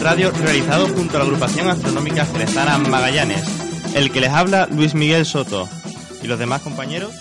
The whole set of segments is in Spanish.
radio realizado junto a la agrupación astronómica Cerezana Magallanes. El que les habla, Luis Miguel Soto. ¿Y los demás compañeros?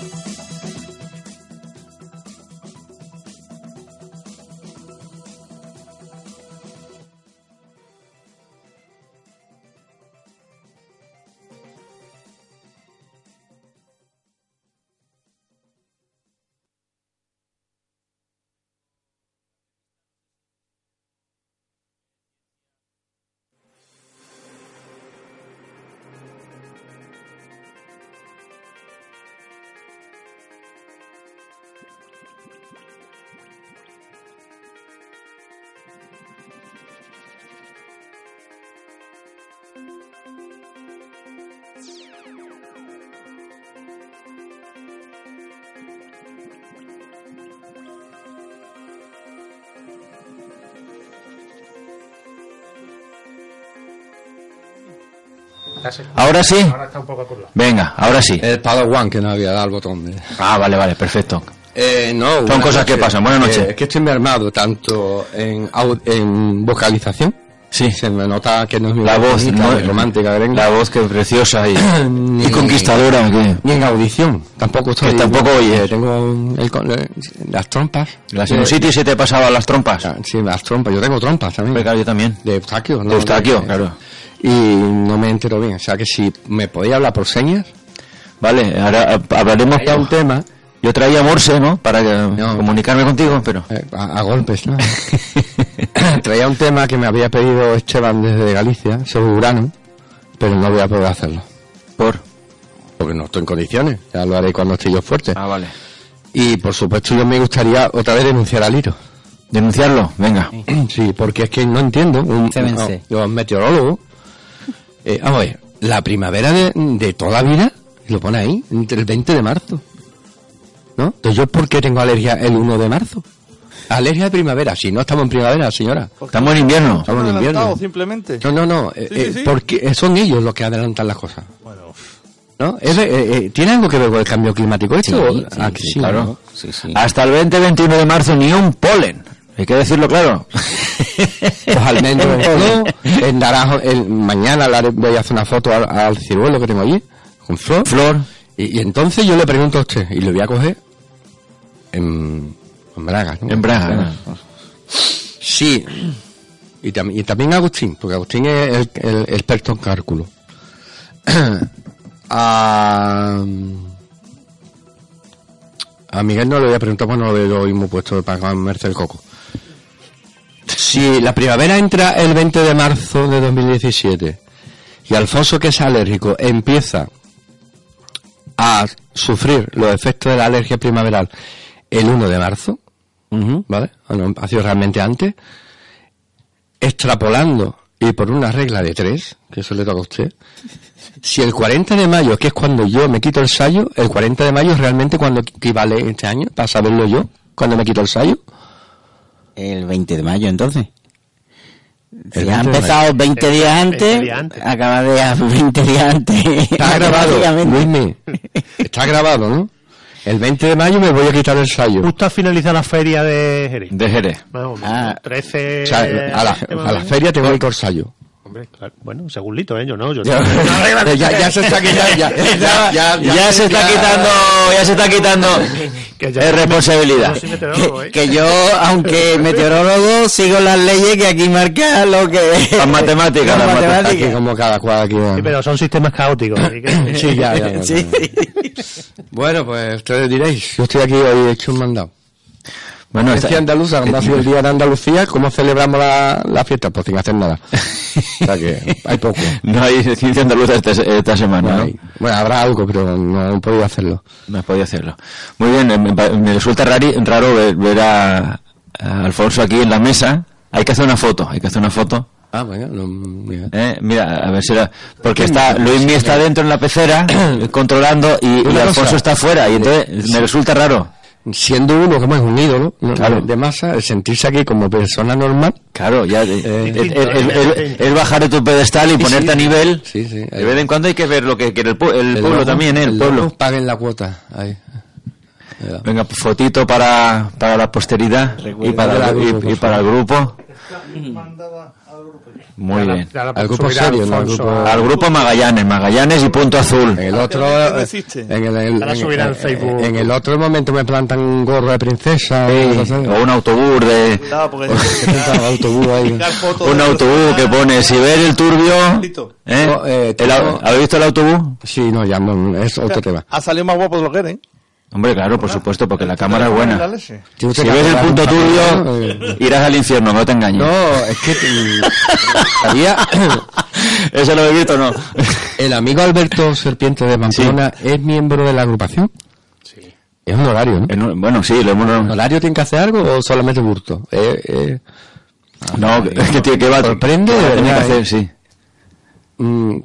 Ahora sí. Ahora está un poco. Venga, ahora sí. El Padawan que no había dado el botón. de- Ah, vale, vale, perfecto. Eh, no, Son cosas que noches. pasan. Buenas noches. Eh, es que estoy mermado tanto en, en vocalización. Sí. Se me nota que no es mi La voz, bonita, no, romántica, gringa. La voz que es preciosa y, Ni- y conquistadora. que- Ni en audición. Tampoco estoy. Que tampoco oyes. eh, tengo el con- eh, las trompas. La sinusitis se te pasaba las trompas. Ah, Sí, las trompas. Yo tengo trompas también. Hombre, claro, yo también. De Eustaquio, ¿no? De Eustaquio, De- claro. Y no me entero bien. O sea que si me podía hablar por señas, Vale, ahora hablaremos. era un tema Yo traía Morse, ¿no? Para No. comunicarme contigo, pero. eh, a, a golpes, ¿no? Traía un tema que me había pedido Esteban desde Galicia, sobre Urano, pero no voy a poder hacerlo. Por. Porque no estoy en condiciones. Ya lo haré cuando esté yo fuerte. Ah, vale. Y por supuesto yo me gustaría otra vez denunciar al Liro. Denunciarlo, venga. Sí, porque es que no entiendo. Un, no, yo, meteorólogo. Eh, vamos a ver, la primavera de, de toda vida, lo pone ahí, entre el 20 de marzo. ¿No? Entonces, ¿yo por qué tengo alergia el 1 de marzo? Alergia de primavera, si no estamos en primavera, señora. Estamos en invierno. Estamos en invierno. simplemente. No, no, no, eh, Sí, sí, eh, sí. porque son ellos los que adelantan las cosas. ¿No? Es eh, eh, ¿Tiene algo que ver con el cambio climático esto? Sí, Ah, sí, que sí, sí, claro. ¿no? Sí, sí. Hasta el 20-21 de marzo ni un polen. Hay que decirlo claro. Los almendros en el naranjo, el, mañana le voy a hacer una foto al, al ciruelo que tengo allí, con flor. Flor. Y, y entonces yo le pregunto a usted, y lo voy a coger en, en Braga. ¿no? En Braga. Sí. Y, tam- y también Agustín, porque Agustín es el, el experto en cálculo. a, a Miguel no le voy a preguntar, bueno, lo mismo puesto para comerse el coco. Si la primavera entra el 20 de marzo de 2017 y Alfonso, que es alérgico, empieza a sufrir los efectos de la alergia primaveral el 1 de marzo, ¿vale? Ha sido realmente antes, extrapolando y por una regla de tres, que eso le toca a usted, si el 40 de mayo, que es cuando yo me quito el sayo, el 40 de mayo es realmente cuando equivale este año, para saberlo yo, cuando me quito el sayo. El 20 de mayo, entonces. El Si ha 20 de empezado 20 días antes, 20 días antes. acaba de 20 días antes. Está grabado. Luismi. Está grabado, ¿no? El 20 de mayo me voy a quitar el sayo. Justo a finalizar la feria de Jerez. De Jerez. Menos, Ah. 13... O sea, a la, a la feria tengo que ir con sayo. Hombre, claro. Bueno, según Lito, ¿eh? Yo no, yo Ya, ya, ya se está quitando, ya, ya, ya, Ya se está quitando, ya se está quitando Que ya- es responsabilidad. Yo no soy meteorólogo, ¿eh? Que yo, aunque meteorólogo, sigo las leyes que aquí marca lo que... Las matemáticas, Las las matemáticas. Aquí como cada cual aquí. Sí, pero son sistemas caóticos. así que- Sí, ya, ya, ya. Sí. Bueno, pues ustedes diréis, yo estoy aquí hoy hecho un mandado. Bueno, andaluza, cuando ha sido el día de Andalucía, ¿cómo celebramos la, la fiesta? Pues sin hacer nada. O sea que hay poco. no hay ciencia andaluza esta, esta semana, No. Bueno, habrá algo, pero no he podido hacerlo. No has podido hacerlo. Muy bien, me, me resulta rari- raro ver, ver a, a Alfonso aquí en la mesa. Hay que hacer una foto, hay que hacer una foto. Ah, bueno, no, mira. ¿eh? Mira, a ver si era... Porque está, Luismi está dentro en la pecera, controlando, y, Alfonso cosa. está fuera, y entonces me resulta raro. Siendo uno como es un ídolo ¿no? Claro. de masa, el sentirse aquí como persona normal. Claro, ya... eh, Eh, el, el- el- el bajar de tu pedestal y ponerte sí. a nivel... Sí, sí. De vez en cuando hay que ver lo que quiere el, pu- el El pueblo también, ¿eh? El, pueblo. Paguen la cuota. Ahí. Venga, pues, fotito para, para la posteridad y para, la y- grupo, y para el grupo. Muy bien. La Al grupo subirá serio, ¿no? Al grupo- a- Al grupo Magallanes, Magallanes y Punto Azul. En el otro, en el, en- en- en en- Facebook. en el otro momento me plantan un gorro de princesa. Sí, o un autobús de... Porque autobús ahí. Un autobús que pone, si ves el turbio... ¿eh? No, eh, El ¿Habéis visto el autobús? Sí, no, ya no, es otro tema. Ha salido más guapo de lo que era, ¿eh? Hombre, claro, por supuesto, porque la cámara es buena. Tiene Si ves el punto turbio, ¿no? irás al infierno, no te engañes. No, es que había ¿Eso lo he visto o no? el amigo Alberto Serpiente de Pamplona es miembro de la agrupación. Sí. Es un horario, ¿no? En un- bueno, sí, lo hemos... ¿Horario tiene que hacer algo o solamente burto? Eh, eh, No, es que tiene que va... Sorprende, tener que hacer, ¿eh? sí. mm,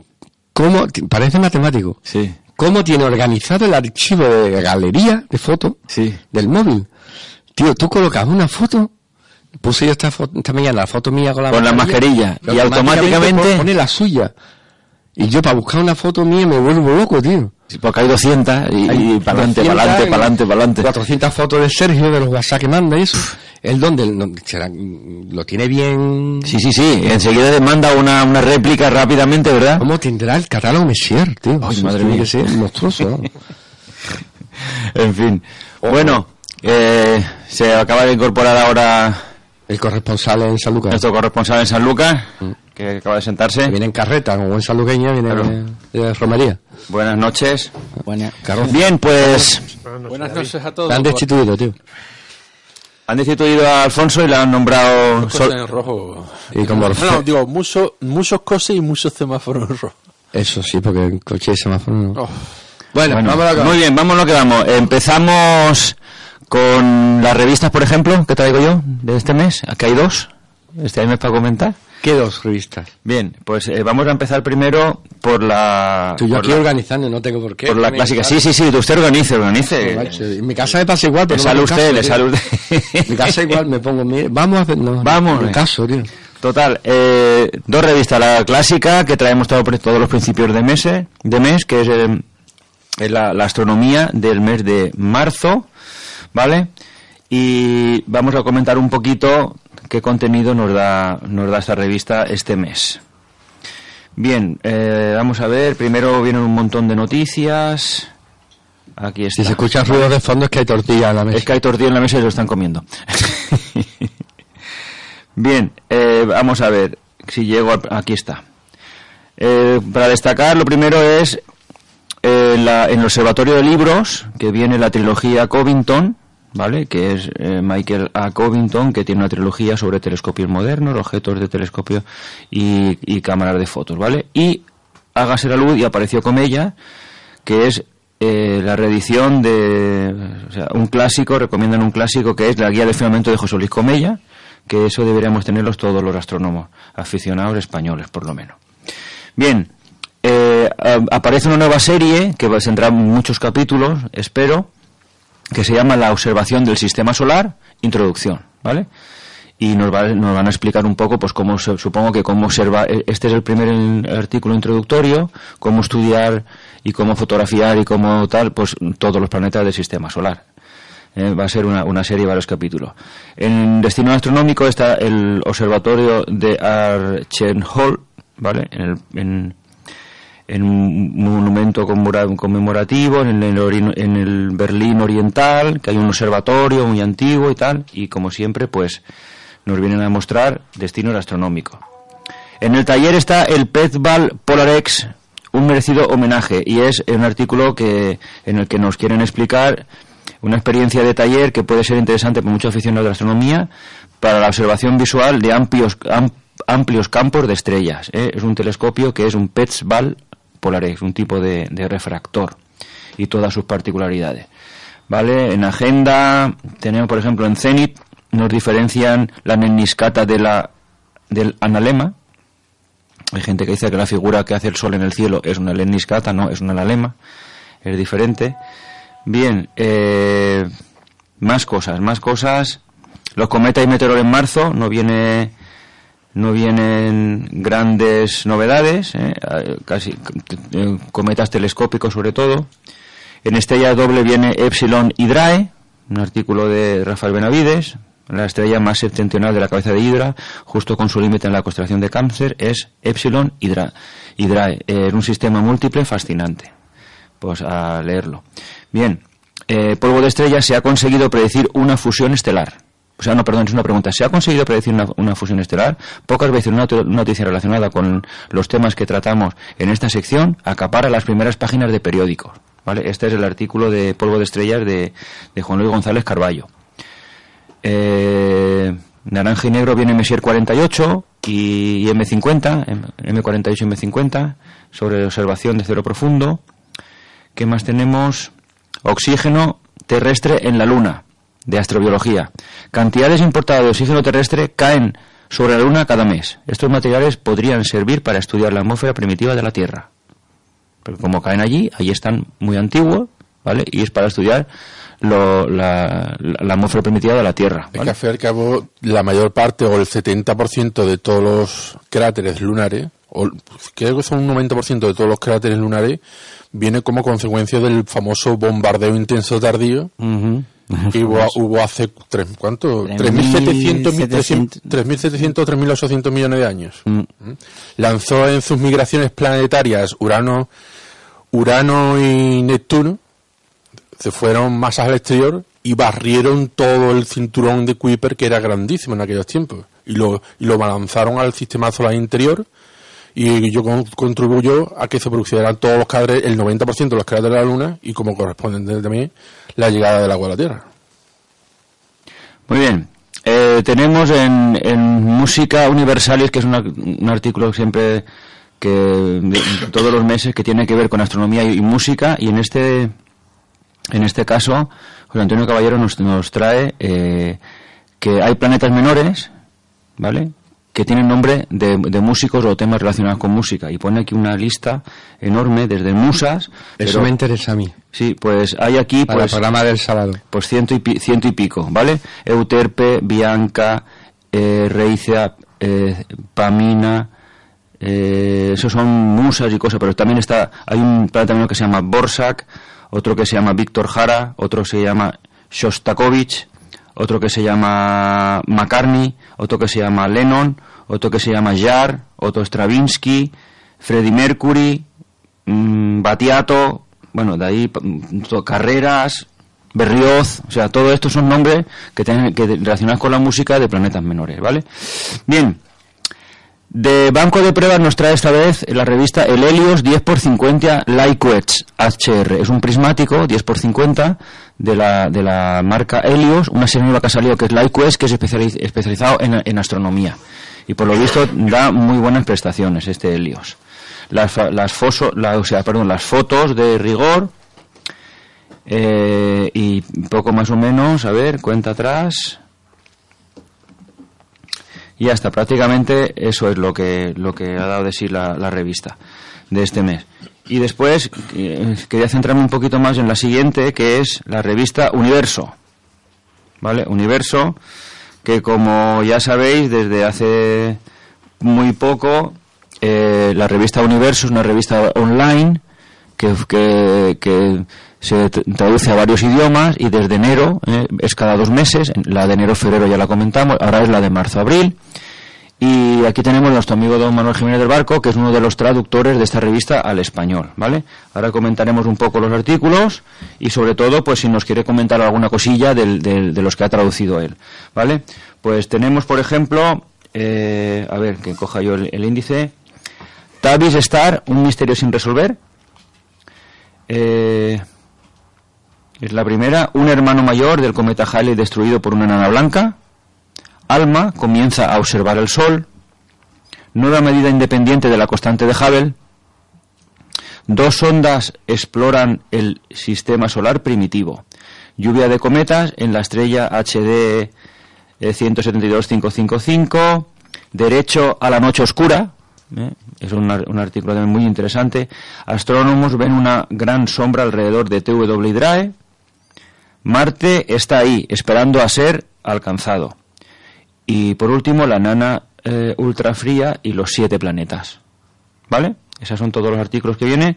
¿Cómo? Parece matemático. Sí, ¿Cómo tiene organizado el archivo de galería de fotos sí. del móvil? Tío, tú colocas una foto, puse yo esta, foto, esta mañana la foto mía con la Con la mascarilla, y automáticamente- pone la suya. Y yo para buscar una foto mía me vuelvo loco, tío. Sí, Porque hay 200 y, para adelante, 200 para adelante, para adelante, para adelante. 400 fotos de Sergio, de los WhatsApp que manda y eso. ¿El dónde? No, será- lo tiene bien... Sí, sí, sí. Enseguida te manda una, una réplica rápidamente, ¿verdad? ¿Cómo tendrá el catálogo Messier, tío? Ay, Eso madre mía. que ser monstruoso. ¿no? En fin. Bueno, eh, se acaba de incorporar ahora El corresponsal en San Lucas. nuestro corresponsal en San Lucas, que acaba de sentarse. Que viene en carreta, como buen sanluqueña, viene Claro. de, de romería. Buenas noches. Buena. Bien, pues Buenas noches a todos. Te han destituido, tío. Han destituido a Alfonso y le han nombrado... Sol- en rojo. Y como No, no, digo, muchos muchos cosas y muchos semáforos en rojo. Eso sí, porque en coche y semáforo no. Oh. Bueno, Bueno, vamos a lo que muy bien, vamos a lo que vamos. Empezamos con las revistas, por ejemplo, que traigo yo de este mes. Aquí hay dos. Este mes para comentar. ¿Qué dos revistas? Bien, pues eh, vamos a empezar primero por la... Tú yo aquí la- organizando, no tengo por qué. Por la clásica. Sí, sí, sí, usted organice, organice. En mi casa me pasa igual, Le pero sale no me usted, caso, le sale usted. En mi casa igual me pongo, mire, vamos a hacer, no, Vamos, caso, tío. Total, eh, dos revistas. La clásica, que traemos todo, todos los principios de mes, de mes que es, eh, es la, la astronomía del mes de marzo, ¿vale? Y vamos a comentar un poquito qué contenido nos da, nos da esta revista este mes. Bien, eh, vamos a ver. Primero vienen un montón de noticias. Aquí está. Si se escuchan ruidos de fondo es que hay tortilla en la mesa. Es que hay tortilla en la mesa y lo están comiendo. Bien, eh, vamos a ver si llego. al- aquí está. Eh, para destacar, lo primero es eh, la- en el Observatorio de Libros, que viene la trilogía Covington, ¿vale? Que es eh, Michael A. Covington, que tiene una trilogía sobre telescopios modernos, objetos de telescopio y, cámaras de fotos, ¿vale? Y hágase la luz y apareció Comella, que es eh, la reedición de o sea, un clásico, recomiendan un clásico que es la guía de firmamento de José Luis Comella, que eso deberíamos tenerlos todos los astrónomos aficionados españoles, por lo menos. Bien, eh, aparece una nueva serie que tendrá muchos capítulos, espero, que se llama La observación del sistema solar, introducción, ¿vale? Y nos, va- nos van a explicar un poco, pues, cómo, se- supongo que cómo observa, e- este es el primer artículo introductorio, cómo estudiar y cómo fotografiar y cómo tal, pues, todos los planetas del sistema solar. Eh, va a ser una, una serie de varios capítulos. En Destino Astronómico está el observatorio de Archenhol, ¿vale? En, el, en, en un monumento conmemora- conmemorativo en el, en el Berlín Oriental, que hay un observatorio muy antiguo y tal, y como siempre, pues nos vienen a mostrar destino astronómico. En el taller está el Pezval Polarex, un merecido homenaje, y es un artículo que, en el que nos quieren explicar una experiencia de taller que puede ser interesante para muchos aficionados de la astronomía para la observación visual de amplios, am- amplios campos de estrellas. ¿eh? Es un telescopio que es un Petzval Polarex, un tipo de, de refractor y todas sus particularidades. ¿Vale? En agenda tenemos, por ejemplo, en Zenit nos diferencian la neniscata de la, del analema. Hay gente que dice que la figura que hace el sol en el cielo es una leniscata, no, es una analema. Es diferente. Bien, eh, más cosas, más cosas. Los cometas y meteoros en marzo no viene no vienen grandes novedades, ¿eh? Eh, casi eh, cometas telescópicos sobre todo. En estrella doble viene Epsilon Hydrae, un artículo de Rafael Benavides, la estrella más septentrional de la cabeza de Hidra, justo con su límite en la constelación de Cáncer, es Epsilon Hydra, Hydrae, en un sistema múltiple fascinante. Pues a leerlo. Bien, eh, polvo de estrella se ha conseguido predecir una fusión estelar. O sea, no, perdón, es una pregunta. ¿Se ha conseguido predecir una, fusión estelar? Pocas veces una noticia relacionada con los temas que tratamos en esta sección acapara las primeras páginas de periódicos. ¿vale? Este es el artículo de polvo de estrellas de, de Juan Luis González Carballo. Eh, naranja y negro viene Messier 48 y, y M50, M- M48 y M50, sobre observación de cero profundo. ¿Qué más tenemos? Oxígeno terrestre en la Luna, de astrobiología. Cantidades importadas de oxígeno terrestre caen sobre la Luna cada mes. Estos materiales podrían servir para estudiar la atmósfera primitiva de la Tierra. Porque como caen allí, allí están muy antiguos, ¿vale? Y es para estudiar lo- la, la- la atmósfera primitiva de la Tierra. Es que ¿vale? al fin y al cabo, la mayor parte o el 70% de todos los cráteres lunares, o creo que son un 90% de todos los cráteres lunares, viene como consecuencia del famoso bombardeo intenso tardío. que hubo, hubo hace, tres, ¿cuánto? 3.700, 3.700, 3.700, 3.800 millones de años. Mm. ¿Mm? Lanzó en sus migraciones planetarias Urano, Urano y Neptuno, se fueron masas al exterior y barrieron todo el cinturón de Kuiper que era grandísimo en aquellos tiempos y lo, y lo lanzaron al sistema solar interior y yo con- contribuyo a que se produjeran todos los cráteres, el 90% de los cráteres de la Luna y como corresponde también la llegada del agua a la Tierra. Muy bien. Eh, tenemos en, en Música Universalis, que es un artículo siempre que todos los meses que tiene que ver con astronomía y, y música, y en este en este caso José Antonio Caballero nos, nos trae eh, que hay planetas menores, ¿vale? Que tienen nombre de, de músicos o temas relacionados con música y pone aquí una lista enorme desde musas Eso pero- me interesa a mí. sí pues hay aquí Para pues el programa del sábado. pues ciento y, ciento y pico, ¿vale? Euterpe, Bianca, eh, Reicea, eh, Pamina, eh, esos son musas y cosas, pero también está, hay un planeta menor que se llama Borsak, otro que se llama Víctor Jara, otro se llama Shostakovich, otro que se llama McCartney, otro que se llama Lennon, otro que se llama Jar, otro Stravinsky, Freddie Mercury, mm, Batiato, bueno, de ahí mm, carreras, Berlioz, o sea, todo esto son nombres que tienen que relacionados con la música de planetas menores, ¿vale? Bien. De banco de pruebas nos trae esta vez la revista El Helios 10x50 Lyquets HR. Es un prismático 10x50 de la, de la marca Helios, una serie nueva que ha salido que es Lyquets, que es especializ- especializado en astronomía. Y por lo visto da muy buenas prestaciones este Helios. Las, las, foso- la- o sea, perdón, las fotos de rigor eh, y poco más o menos, a ver, cuenta atrás. Y ya está, prácticamente eso es lo que, lo que ha dado de sí la, la revista de este mes. Y después eh, quería centrarme un poquito más en la siguiente, que es la revista Universo. ¿Vale? Universo, que como ya sabéis, desde hace muy poco, eh, la revista Universo es una revista online que, que, se tr- traduce a varios idiomas y desde enero, eh, es cada dos meses, la de enero-febrero ya la comentamos, ahora es la de marzo-abril. Y aquí tenemos a nuestro amigo don Manuel Jiménez del Barco, que es uno de los traductores de esta revista al español, ¿vale? Ahora comentaremos un poco los artículos y sobre todo, pues si nos quiere comentar alguna cosilla de los que ha traducido él, ¿vale? Pues tenemos, por ejemplo, eh, a ver, que coja yo el, índice, Tavis Star, un misterio sin resolver. Eh, es la primera, un hermano mayor del cometa Halley destruido por una enana blanca. Alma comienza a observar el Sol. Nueva medida independiente de la constante de Hubble. Dos sondas exploran el sistema solar primitivo. Lluvia de cometas en la estrella HD eh, 172555. Derecho a la noche oscura. ¿eh? Es un, un artículo también muy interesante. Astrónomos ven una gran sombra alrededor de TW Hydrae. Marte está ahí, esperando a ser alcanzado. Y por último, la nana eh, ultrafría y los siete planetas. ¿Vale? Esos son todos los artículos que viene.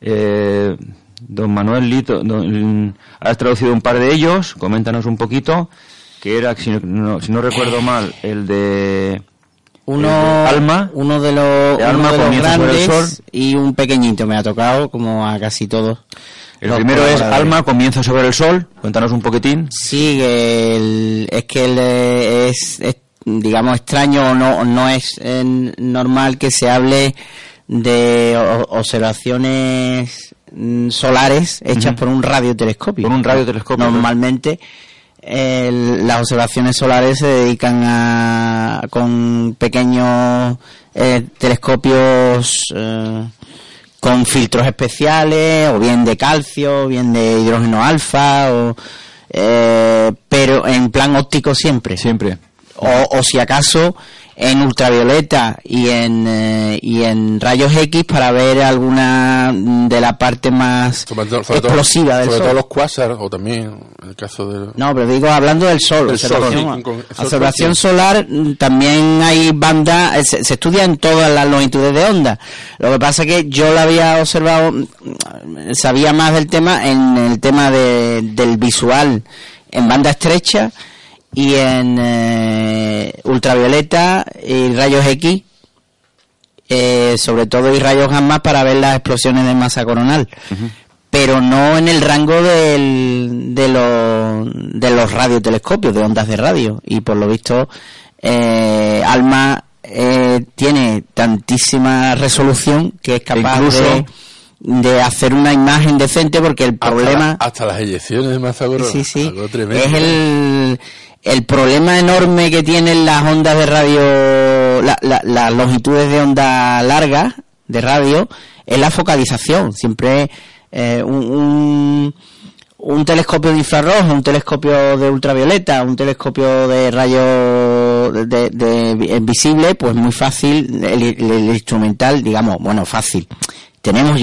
Eh, don Manuel Lito, don- has traducido un par de ellos. Coméntanos un poquito que era, si no, si no recuerdo mal, el de... Uno, Alma. uno de los, De uno Alma de los comienza sobre el grandes y un pequeñito me ha tocado, como a casi todos. El primero es. Alma comienza sobre el sol. Cuéntanos un poquitín. Sí, el- es que el, eh, es, es, digamos, extraño o no, no es eh, normal que se hable de o- observaciones mm, solares hechas por un radiotelescopio. Por un radiotelescopio, Normalmente el- las observaciones solares se dedican a con pequeños eh, telescopios eh, con filtros especiales o bien de calcio o bien de hidrógeno alfa o eh, pero en plan óptico siempre Siempre. o, o si acaso en ultravioleta y en eh, y en rayos X para ver alguna de la parte más Sobre todo, sobre todo- explosiva del sobre sol. todo los cuásars, o también en el caso de... No, pero digo hablando del sol. Del sol, observación, sí, solar, mm, también hay bandas, eh, se, se estudia en todas las longitudes de onda. Lo que pasa es que yo la había observado, mm, sabía más del tema en el tema de, del visual en banda estrecha y en eh, ultravioleta y rayos X. eh, sobre todo y rayos gamma para ver las explosiones de masa coronal pero no en el rango del, de, los, de los radiotelescopios, de ondas de radio. Y por lo visto, eh, ALMA eh, tiene tantísima resolución que es capaz Incluso- de, de hacer una imagen decente porque el Hasta problema... la- Hasta, las eyecciones de masa corona. Sí, sí. Algo tremendo. Es el, el problema enorme que tienen las ondas de radio, la- la- las longitudes de onda largas de radio, es la focalización. Siempre eh, un, un, un telescopio de infrarrojo, un telescopio de ultravioleta, un telescopio de rayo de, de- de visible, pues muy fácil, el, el- el instrumental, digamos, bueno, fácil. Tenemos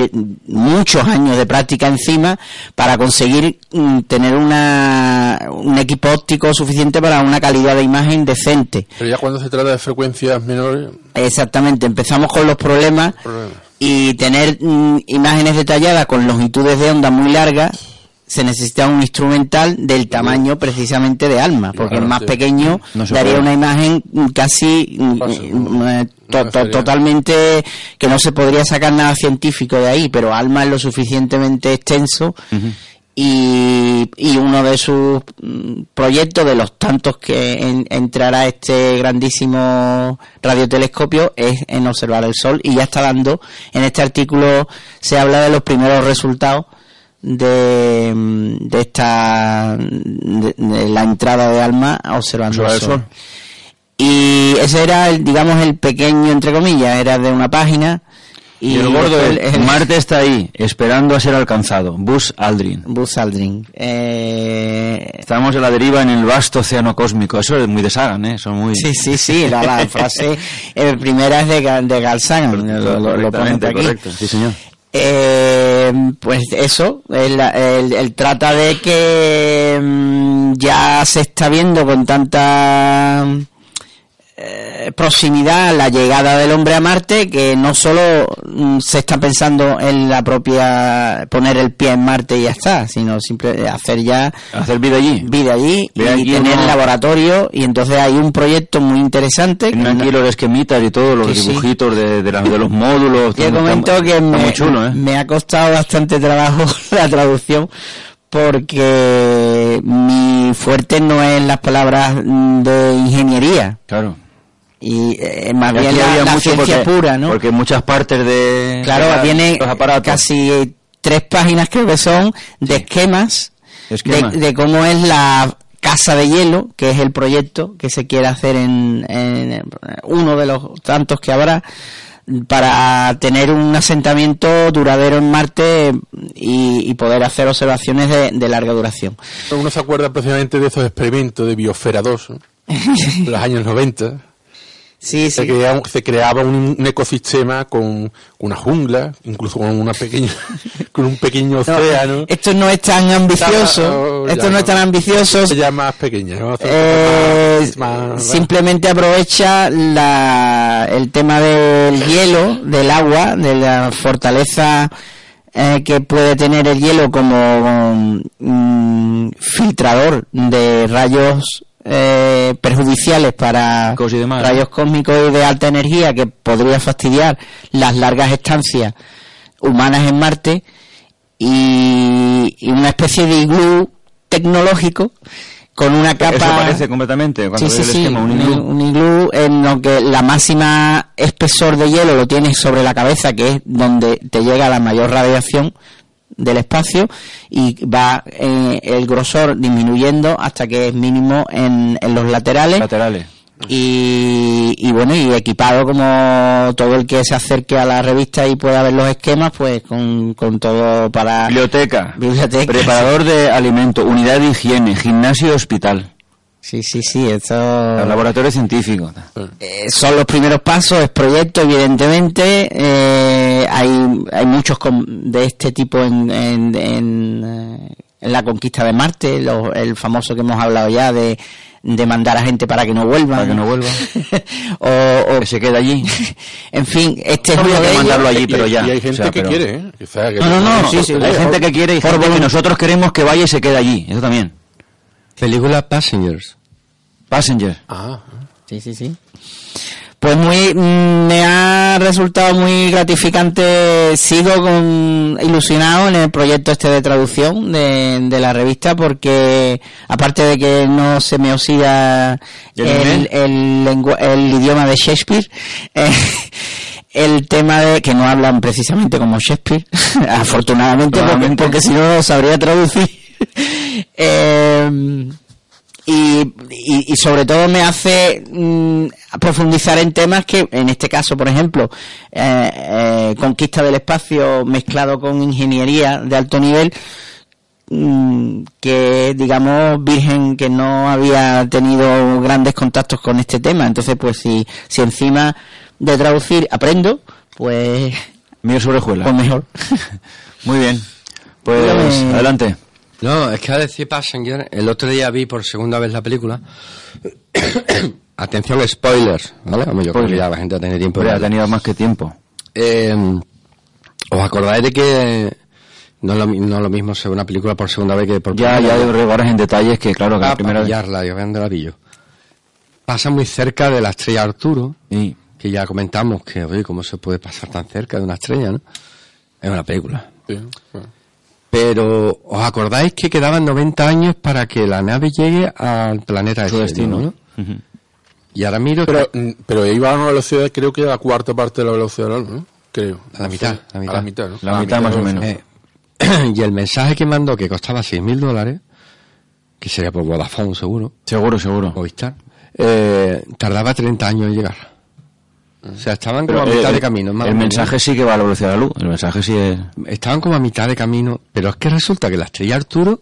muchos años de práctica encima para conseguir mm, tener una, un equipo óptico suficiente para una calidad de imagen decente. Pero ya cuando se trata de frecuencias menores, Exactamente, empezamos con los problemas problema. y tener mm, imágenes detalladas con longitudes de onda muy largas se necesita un instrumental del tamaño precisamente de alma, porque Claro, el más pequeño No daría puede. una imagen casi mm, eh, to- to- totalmente que no se podría sacar nada científico de ahí, pero alma es lo suficientemente extenso y, y uno de sus mm, proyectos, de los tantos que en- entrará este grandísimo radiotelescopio, es en observar el Sol y ya está dando, en este artículo se habla de los primeros resultados de, de esta de, de la entrada de alma observando el sol. sol. y ese era el, digamos el pequeño entre comillas era de una página Y, el gordo el, es, Marte está ahí, esperando a ser alcanzado. Buzz Aldrin. Buzz Aldrin Eh, Estamos en la deriva en el vasto océano cósmico. Eso es muy de Sagan, ¿eh? Son muy... Sí, sí, sí, la, la frase eh, primera es de, de Sagan, lo, lo, aquí. correcto. Sí, señor. Eh, pues eso, él, él- él trata de que mm, ya se está viendo con tanta eh, proximidad la llegada del hombre a Marte que no solo mm, se está pensando en la propia poner el pie en Marte y ya está, sino simple hacer ya Hacer vida allí. vida allí y allí, tener ¿no? laboratorio y entonces hay un proyecto muy interesante Tienen aquí los esquemitas y todo, los Sí, sí. dibujitos de, de, la- de los módulos. Yo comento está- que me, chulo, ¿eh? me ha costado bastante trabajo la traducción porque mi fuerte no es las palabras mm, de ingeniería Claro. Y eh, más Y bien la, la mucho ciencia porque, pura, ¿no? Porque muchas partes de... claro, de la- tiene los aparatos. casi tres páginas creo que son de esquemas, Esquemas. De, de cómo es la casa de hielo, que es el proyecto que se quiere hacer en, en uno de los tantos que habrá para tener un asentamiento duradero en Marte y, y poder hacer observaciones de, de larga duración. Uno se acuerda precisamente de esos experimentos de Biosfera 2, ¿no? de los años 90. Sí, Se, sí. creaba, se creaba un, un ecosistema con una jungla, incluso con una pequeña, con un pequeño No, océano. esto no es tan ambicioso, Ya, esto no es tan ambicioso, Ya más pequeña. ¿no? Eh, Más- más- simplemente aprovecha la, el tema del hielo, del agua, de la fortaleza eh, que puede tener el hielo como filtrador de rayos eh, perjudiciales para Cosas y demás. rayos cósmicos y de alta energía que podría fastidiar las largas estancias humanas en Marte y, y una especie de iglú tecnológico con una capa Eso parece completamente. Cuando Sí, ves sí, el sí, esquema, un un, iglú. un iglú en lo que la máxima espesor de hielo lo tienes sobre la cabeza, que es donde te llega la mayor radiación del espacio y va eh, el grosor disminuyendo hasta que es mínimo en, en los laterales laterales. y, y bueno y equipado como todo el que se acerque a la revista y pueda ver los esquemas pues con, con todo para Biblioteca. Biblioteca. Preparador de alimento, unidad de higiene, gimnasio y hospital. Sí sí sí eso Laboratorio científico. Eh, son los primeros pasos, es proyecto, evidentemente. eh, hay, hay muchos com- de este tipo en, en, en, eh, en la conquista de Marte, lo- el famoso que hemos hablado ya de, de mandar a gente para que no vuelvan. Para que no vuelva. o, o- Que se quede allí. en fin, este es uno de mandarlo allí, Y- pero ya. Y hay gente O sea, que pero- quiere, ¿eh? Que No, no, no, sí, sí, Hay gente que quiere y gente que nosotros queremos que vaya y se quede allí. Eso también. Película Passengers. Passenger. Ah, Sí, sí, sí. Pues muy, mm, me ha resultado muy gratificante, sigo con, ilusionado en el proyecto este de traducción de, de la revista porque aparte de que no se me oxida ¿Y el el, el, lengua- el idioma de Shakespeare, eh, el tema de que no hablan precisamente como Shakespeare, afortunadamente, porque, porque si no lo sabría traducir. Eh, y, y, y sobre todo me hace mm, profundizar en temas que, en este caso, por ejemplo, eh, eh, conquista del espacio mezclado con ingeniería de alto nivel, mm, que digamos virgen que no había tenido grandes contactos con este tema. Entonces, pues si, si encima de traducir aprendo, pues, Miguel Sobrejuela. pues mejor. Muy bien. Pues adelante. No, es que a decir Passenger, el otro día vi por segunda vez la película. Atención, spoilers, ¿vale? Hombre, yo creo que Spoiler. ya la gente tiene tiempo. de Hombre, ha tenido más que tiempo. Eh, ¿Os acordáis de que no es lo, mi- no es lo mismo ser una película por segunda vez que por Ya, primera ya vez? rebaras en detalles que, claro, que Ah, la primera para vez. pillarla, yo de la pillo. Pasa muy cerca de la estrella Arturo, Sí. que ya comentamos que, oye, ¿cómo se puede pasar tan cerca de una estrella, no? Es una película. sí. bueno. Pero, ¿os acordáis que quedaban 90 años para que la nave llegue al planeta Su ese, destino. ¿no? Ujú. Y ahora miro Pero, que- mm, pero iba a una velocidad, creo que a la cuarta parte de la velocidad de la luz, ¿no? Creo. A la mitad, la mitad. A la mitad, ¿no? La A mitad más o de la menos. Eh, y el mensaje que mandó, que costaba 6.000 dólares, que sería por Vodafone seguro, Seguro, seguro. Movistar, eh, tardaba 30 años en llegar. O sea, estaban como a mitad eh, de camino. más El mensaje sí que va a la velocidad de la luz. El mensaje sí es. Estaban como a mitad de camino, pero es que resulta que la estrella Arturo,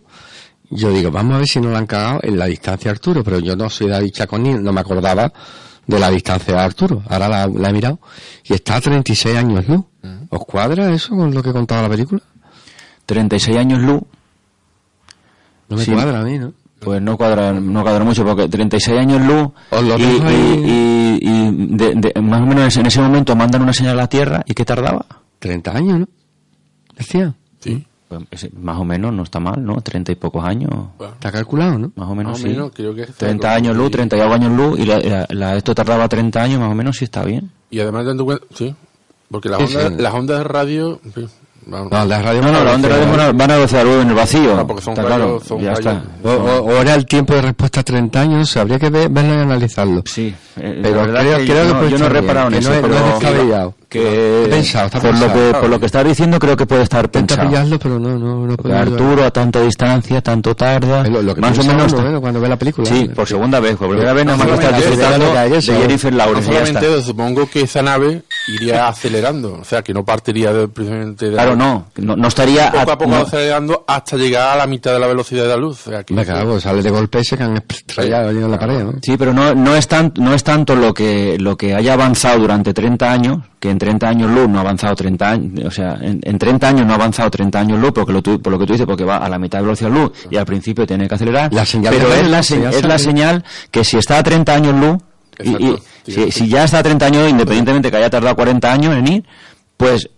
yo digo, vamos a ver si no la han cagado en la distancia Arturo, pero yo no soy David Chaconi, no me acordaba de la distancia de Arturo. Ahora la, la he mirado y está a 36 años luz. ¿Os cuadra eso con lo que contaba la película? 36 años luz. No me Sí. cuadra a mí, ¿no? Pues no cuadra, no cuadra mucho porque 36 años luz y, y- y- y de- de- más o menos en ese momento mandan una señal a la Tierra y ¿qué tardaba? 30 años, ¿no? Decía. Sí. Pues ese- más o menos no está mal, ¿no? 30 y pocos años, Bueno, Está calculado, ¿no? más o menos Más o sí. menos, creo que está 30 con- años luz, y- 30 y algo años luz y la, la- la- esto tardaba 30 años, más o menos sí está bien. Y además dando cuenta, sí, porque las Sí, ondas, sí. las ondas de radio, en fin, vamos, No, la radio No, no, van a- van a de luz en el vacío. No, porque son está rayos- claro, son ya está. O, o- o era el tiempo de respuesta 30 años, no habría que ver- verlo y analizarlo. Sí, eh, Pero creo- que creo yo, que no- puede yo no he reparado en eso, no no es descabellado. que Está pensado, está por lo pensado. que por lo que estás diciendo creo que puede estar Intenta pensado. pillarlo, pero no, no, no puedo Arturo a tanta distancia, tanto tarda, lo, lo que más o menos. uno, está- ¿eh? cuando ve la película. Sí, ¿eh? por segunda vez, por primera vez nada más hay de. Jennifer No Lawrence. solamente está. supongo que esa nave iría acelerando, o sea, que no partiría de, precisamente de Claro, no, no, no estaría poco a poco no- acelerando hasta llegar a la mitad de la velocidad de la luz. O sea, que Me cago, sale de golpe se han estrellado allí en la pared, ¿no? Sí, pero no, no, es tan, no es tanto lo que, lo que haya avanzado durante 30 años, que en 30 años luz no ha avanzado 30 años, o sea, en, en 30 años no ha avanzado 30 años luz, porque lo tú- por lo que tú dices, porque va a la mitad de velocidad luz y al principio tiene que acelerar. La señal pero es la, sí, se- es la señal que si está a 30 años luz, y, si, ya está a 30 años, independientemente que haya tardado 40 años en ir, pues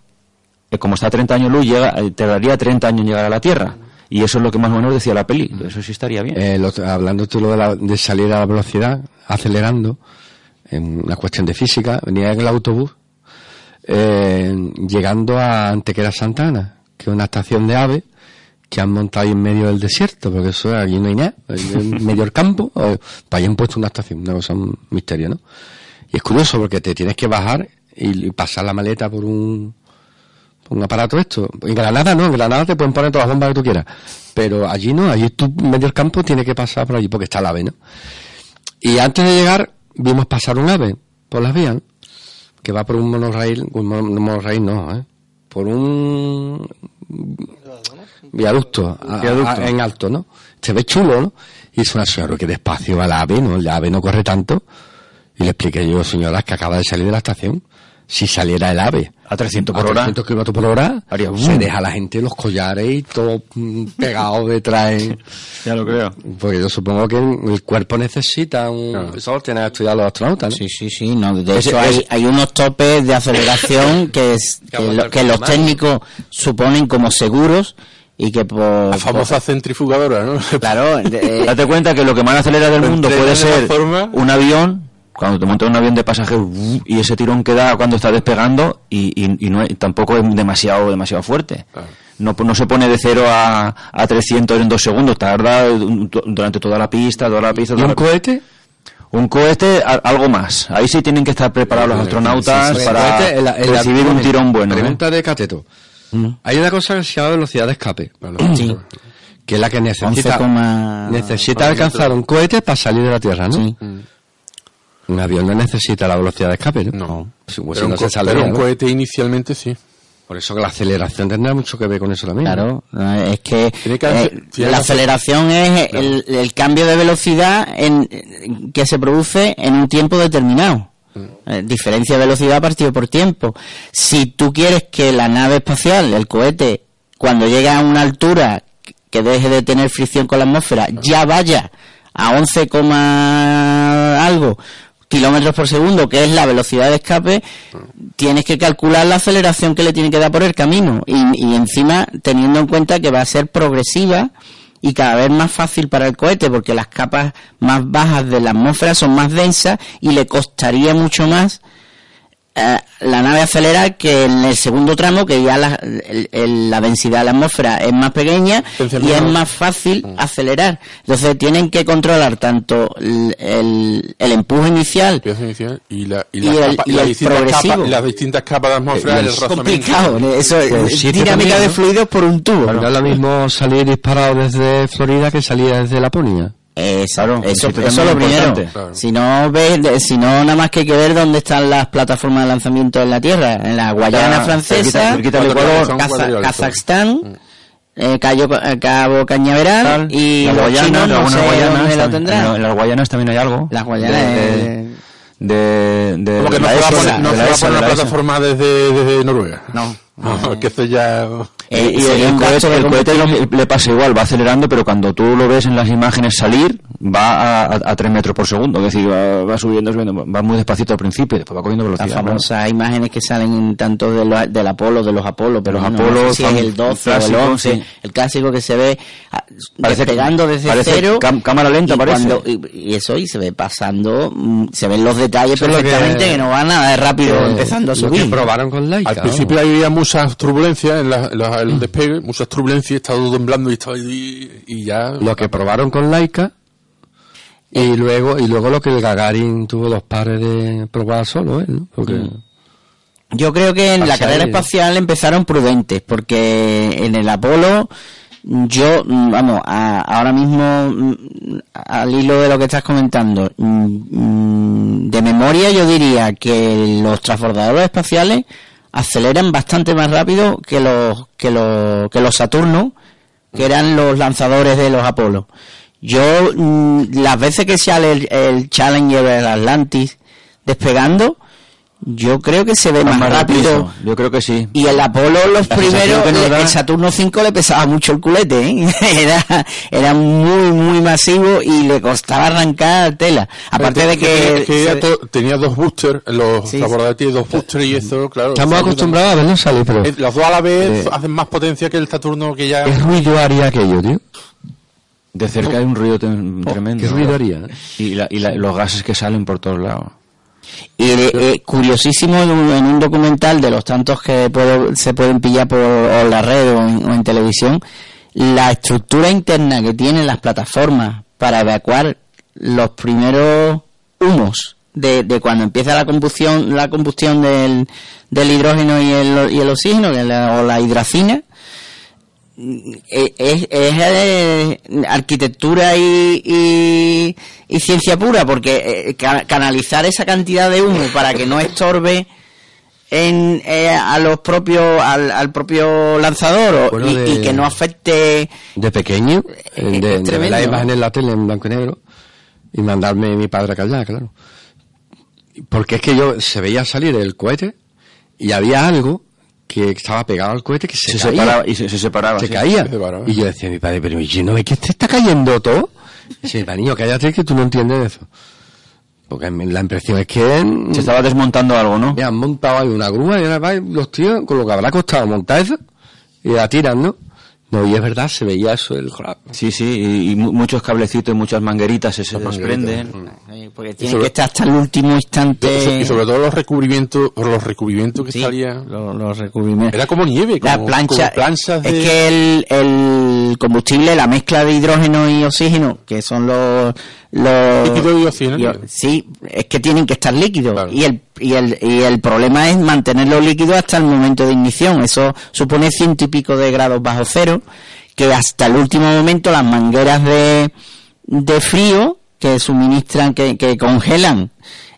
eh, como está a 30 años luz, llega, eh, tardaría 30 años en llegar a la Tierra. Y eso es lo que más o menos decía la peli. Eso sí estaría bien. Eh, lo- hablando tú lo de, la- de salir a la velocidad, acelerando, en una cuestión de física, venía en el autobús, eh, llegando a Antequera Santana, que es una estación de aves que han montado ahí en medio del desierto, porque eso aquí no hay nada, en medio del campo, eh, pues ahí han puesto una estación, una cosa, un misterio, ¿no? Y es curioso porque te tienes que bajar y, pasar la maleta por un, por un aparato esto. En Granada no, en Granada te pueden poner todas las bombas que tú quieras. Pero allí no, allí tú en medio del campo tienes que pasar por allí porque está el ave, ¿no? Y antes de llegar vimos pasar un ave por las vías, ¿no? que va por un monorail, un mon- monorail no, ¿eh? Por un viaducto, a- a- en alto, ¿no? Se ve chulo, ¿no? Y es una señora que despacio va el ave, ¿no? El ave no corre tanto. Y le expliqué yo, señora, que acaba de salir de la estación. Si saliera el ave A 300 por a hora. 300 kilómetros por hora, Haría se deja a la gente los collares y todo mm, pegado detrás. Ya lo creo. Porque yo supongo que el cuerpo necesita un... Eso lo tienen que estudiar los astronautas, ¿no? Sí, sí, sí. No, de hecho, hay, hay unos topes de aceleración que, es, que, lo- que los técnicos suponen como seguros y que por... La famosa centrifugadora, ¿no? Claro, de- Date cuenta que lo que más acelera del mundo puede ser forma- un avión, cuando te montas en un avión de pasajeros y ese tirón que da cuando está despegando y, y- y no es- tampoco es demasiado demasiado fuerte. No, no se pone de 0 a, a 300 en dos segundos, tarda durante toda la pista, toda la pista. ¿Y toda un la- cohete? un cohete, a- algo más. Ahí sí tienen que estar preparados los astronautas para cohete, el- el recibir un tirón bueno. ¿eh? Pregunta de Cateto. Hay una cosa que se llama velocidad de escape, sí, que es la que necesita, 11,- necesita alcanzar un cohete para salir de la Tierra, ¿no? sí. Un avión no necesita la velocidad de escape, ¿no? No. Pues, pues, Pero si un, no co- se pero un cohete inicialmente sí. Por eso que la aceleración tendrá mucho que ver con eso también. Claro, es que, eh, la aceleración es el, el cambio de velocidad en- que se produce en un tiempo determinado. Eh, diferencia de velocidad partido por tiempo. Si tú quieres que la nave espacial, el cohete, cuando llega a una altura que deje de tener fricción con la atmósfera, ya vaya a 11, coma algo kilómetros por segundo, que es la velocidad de escape, tienes que calcular la aceleración que le tiene que dar por el camino. Y, y encima teniendo en cuenta que va a ser progresiva y cada vez más fácil para el cohete porque las capas más bajas de la atmósfera son más densas y le costaría mucho más eh, la nave acelerar que en el segundo tramo que ya la, el- el- la densidad de la atmósfera es más pequeña y es más fácil acelerar. Entonces tienen que controlar tanto el, el- el empuje inicial y, la, y, Y las el- capas- y y las el distintas progresivo. capas, las distintas capas de atmósfera, el es complicado eso es sí, dinámica también, de ¿no? fluidos por un tubo No es lo mismo salir disparado desde Florida que salir desde Laponia. Eso, Claro, eso, sí, eso es lo primero. Claro. Si no ves, si no nada más que hay que ver dónde están las plataformas de lanzamiento en la Tierra, en la Guayana Está francesa, cerquita- cerquita Ecuador, Kaza-. Kazajstán, eh, Cayo- eh, Cabo Cañaveral Tal. y las los Guayanas, chinos no sé Guayanas dónde lo también- tendrán. En, en las Guayanas también hay algo. Las Guayanas, De, de, de- Como que de no se va a poner, no una plataforma desde, desde Noruega. No. No, que esto ya... Eh, y el, cohete, de el cohete le pasa igual, va acelerando, pero cuando tú lo ves en las imágenes salir, va a, a, a 3 metros por segundo. Es decir, va, va subiendo, subiendo, va muy despacito al principio, y después va cogiendo Las velocidad. ¿no? famosas imágenes que salen en tanto de lo- del Apolo, de los Apolo, pero Los no, no Apolo sé si es el 12 o el clásicos, 11, sí. el clásico que se ve ah, Parece- despegando desde parece cero. cam- cámara lenta, y parece. cuando- y, y eso, y se ve pasando, mm, se ven los detalles Eso es lo que- perfectamente, que, no va nada de rápido Eh, empezando a Lo que subir. probaron con Laika. Al ¿no? principio había muchas turbulencias en, la, en el despegue, muchas turbulencias, estaba todo temblando y estaba y, y ya... Lo que probaron con Laika y luego y luego lo que el Gagarin tuvo dos pares de probar solo él, ¿no? Porque Yo creo que en la carrera espacial empezaron prudentes, porque en el Apolo, yo, mm, vamos, a- ahora mismo, mm, al hilo de lo que estás comentando, mm, de memoria yo diría que los transbordadores espaciales aceleran bastante más rápido que los, que los, que los Saturno, que eran los lanzadores de los Apolo. Yo, mm, las veces que sale el, el Challenger, el Atlantis, despegando, Yo creo que se ve más, Más rápido. rápido. Yo creo que sí. Y el Apolo, los La primeros, le- da- el Saturno 5 le pesaba mucho el culete, ¿eh? Era, era muy, muy masivo y le costaba arrancar tela. Aparte de que... Es que ella se- to- tenía dos boosters, los Sí, tienen dos boosters y eso, claro. Estamos acostumbrados a verlo salir, pero Eh, Los dos a la vez Eh. hacen más potencia que el Saturno que ya... ¿qué ruido haría aquello, tío? De cerca hay un ruido tem- tremendo. ¿Qué ruido haría? Y, la- y la- los gases que salen por todos lados. Y eh, eh, curiosísimo en un, en un documental de los tantos que puedo- se pueden pillar por o la red o en, o en televisión, la estructura interna que tienen las plataformas para evacuar los primeros humos de, de cuando empieza la combustión la combustión del, del hidrógeno y el, y el oxígeno o la hidracina es, es, eh, arquitectura y, y, y ciencia pura, porque eh, ca- canalizar esa cantidad de humo para que no estorbe en, eh, a los propios al, al propio lanzador Bueno, y, de- y que no afecte De pequeño, Es de, de ver la imagen en la tele en blanco y negro y mandarme mi padre a callar, claro. Porque es que yo se veía salir el cohete y había algo que estaba pegado al cohete que se, Se, caía. separaba y se, se separaba. se sí. caía. se separaba. Y yo decía a mi padre, pero yo no ve que te está cayendo todo. Y dice, "Pa, niño, cállate que tú no entiendes eso. Porque la impresión es que mm, Se estaba desmontando algo, ¿no? me han montado ahí una grúa y ahora va los tíos con lo que habrá costado montar eso y la tiran, ¿no? No, y es verdad, se veía eso, el Sí, sí, y, y mu- muchos cablecitos y muchas mangueritas se, se desprenden. eh, porque tiene sobre- que estar hasta el último instante. Y sobre todo los recubrimientos, los recubrimientos que Sí, los, los recubrimientos. Era como nieve, como, la plancha como planchas de... es que el, el combustible la mezcla de hidrógeno y oxígeno que son los los Líquido y oxígeno. y- sí es que tienen que estar líquidos. Claro. y el y el y el problema es mantenerlos líquidos hasta el momento de ignición. Eso supone ciento y pico de grados bajo cero que hasta el último momento las mangueras de de frío que suministran que, que congelan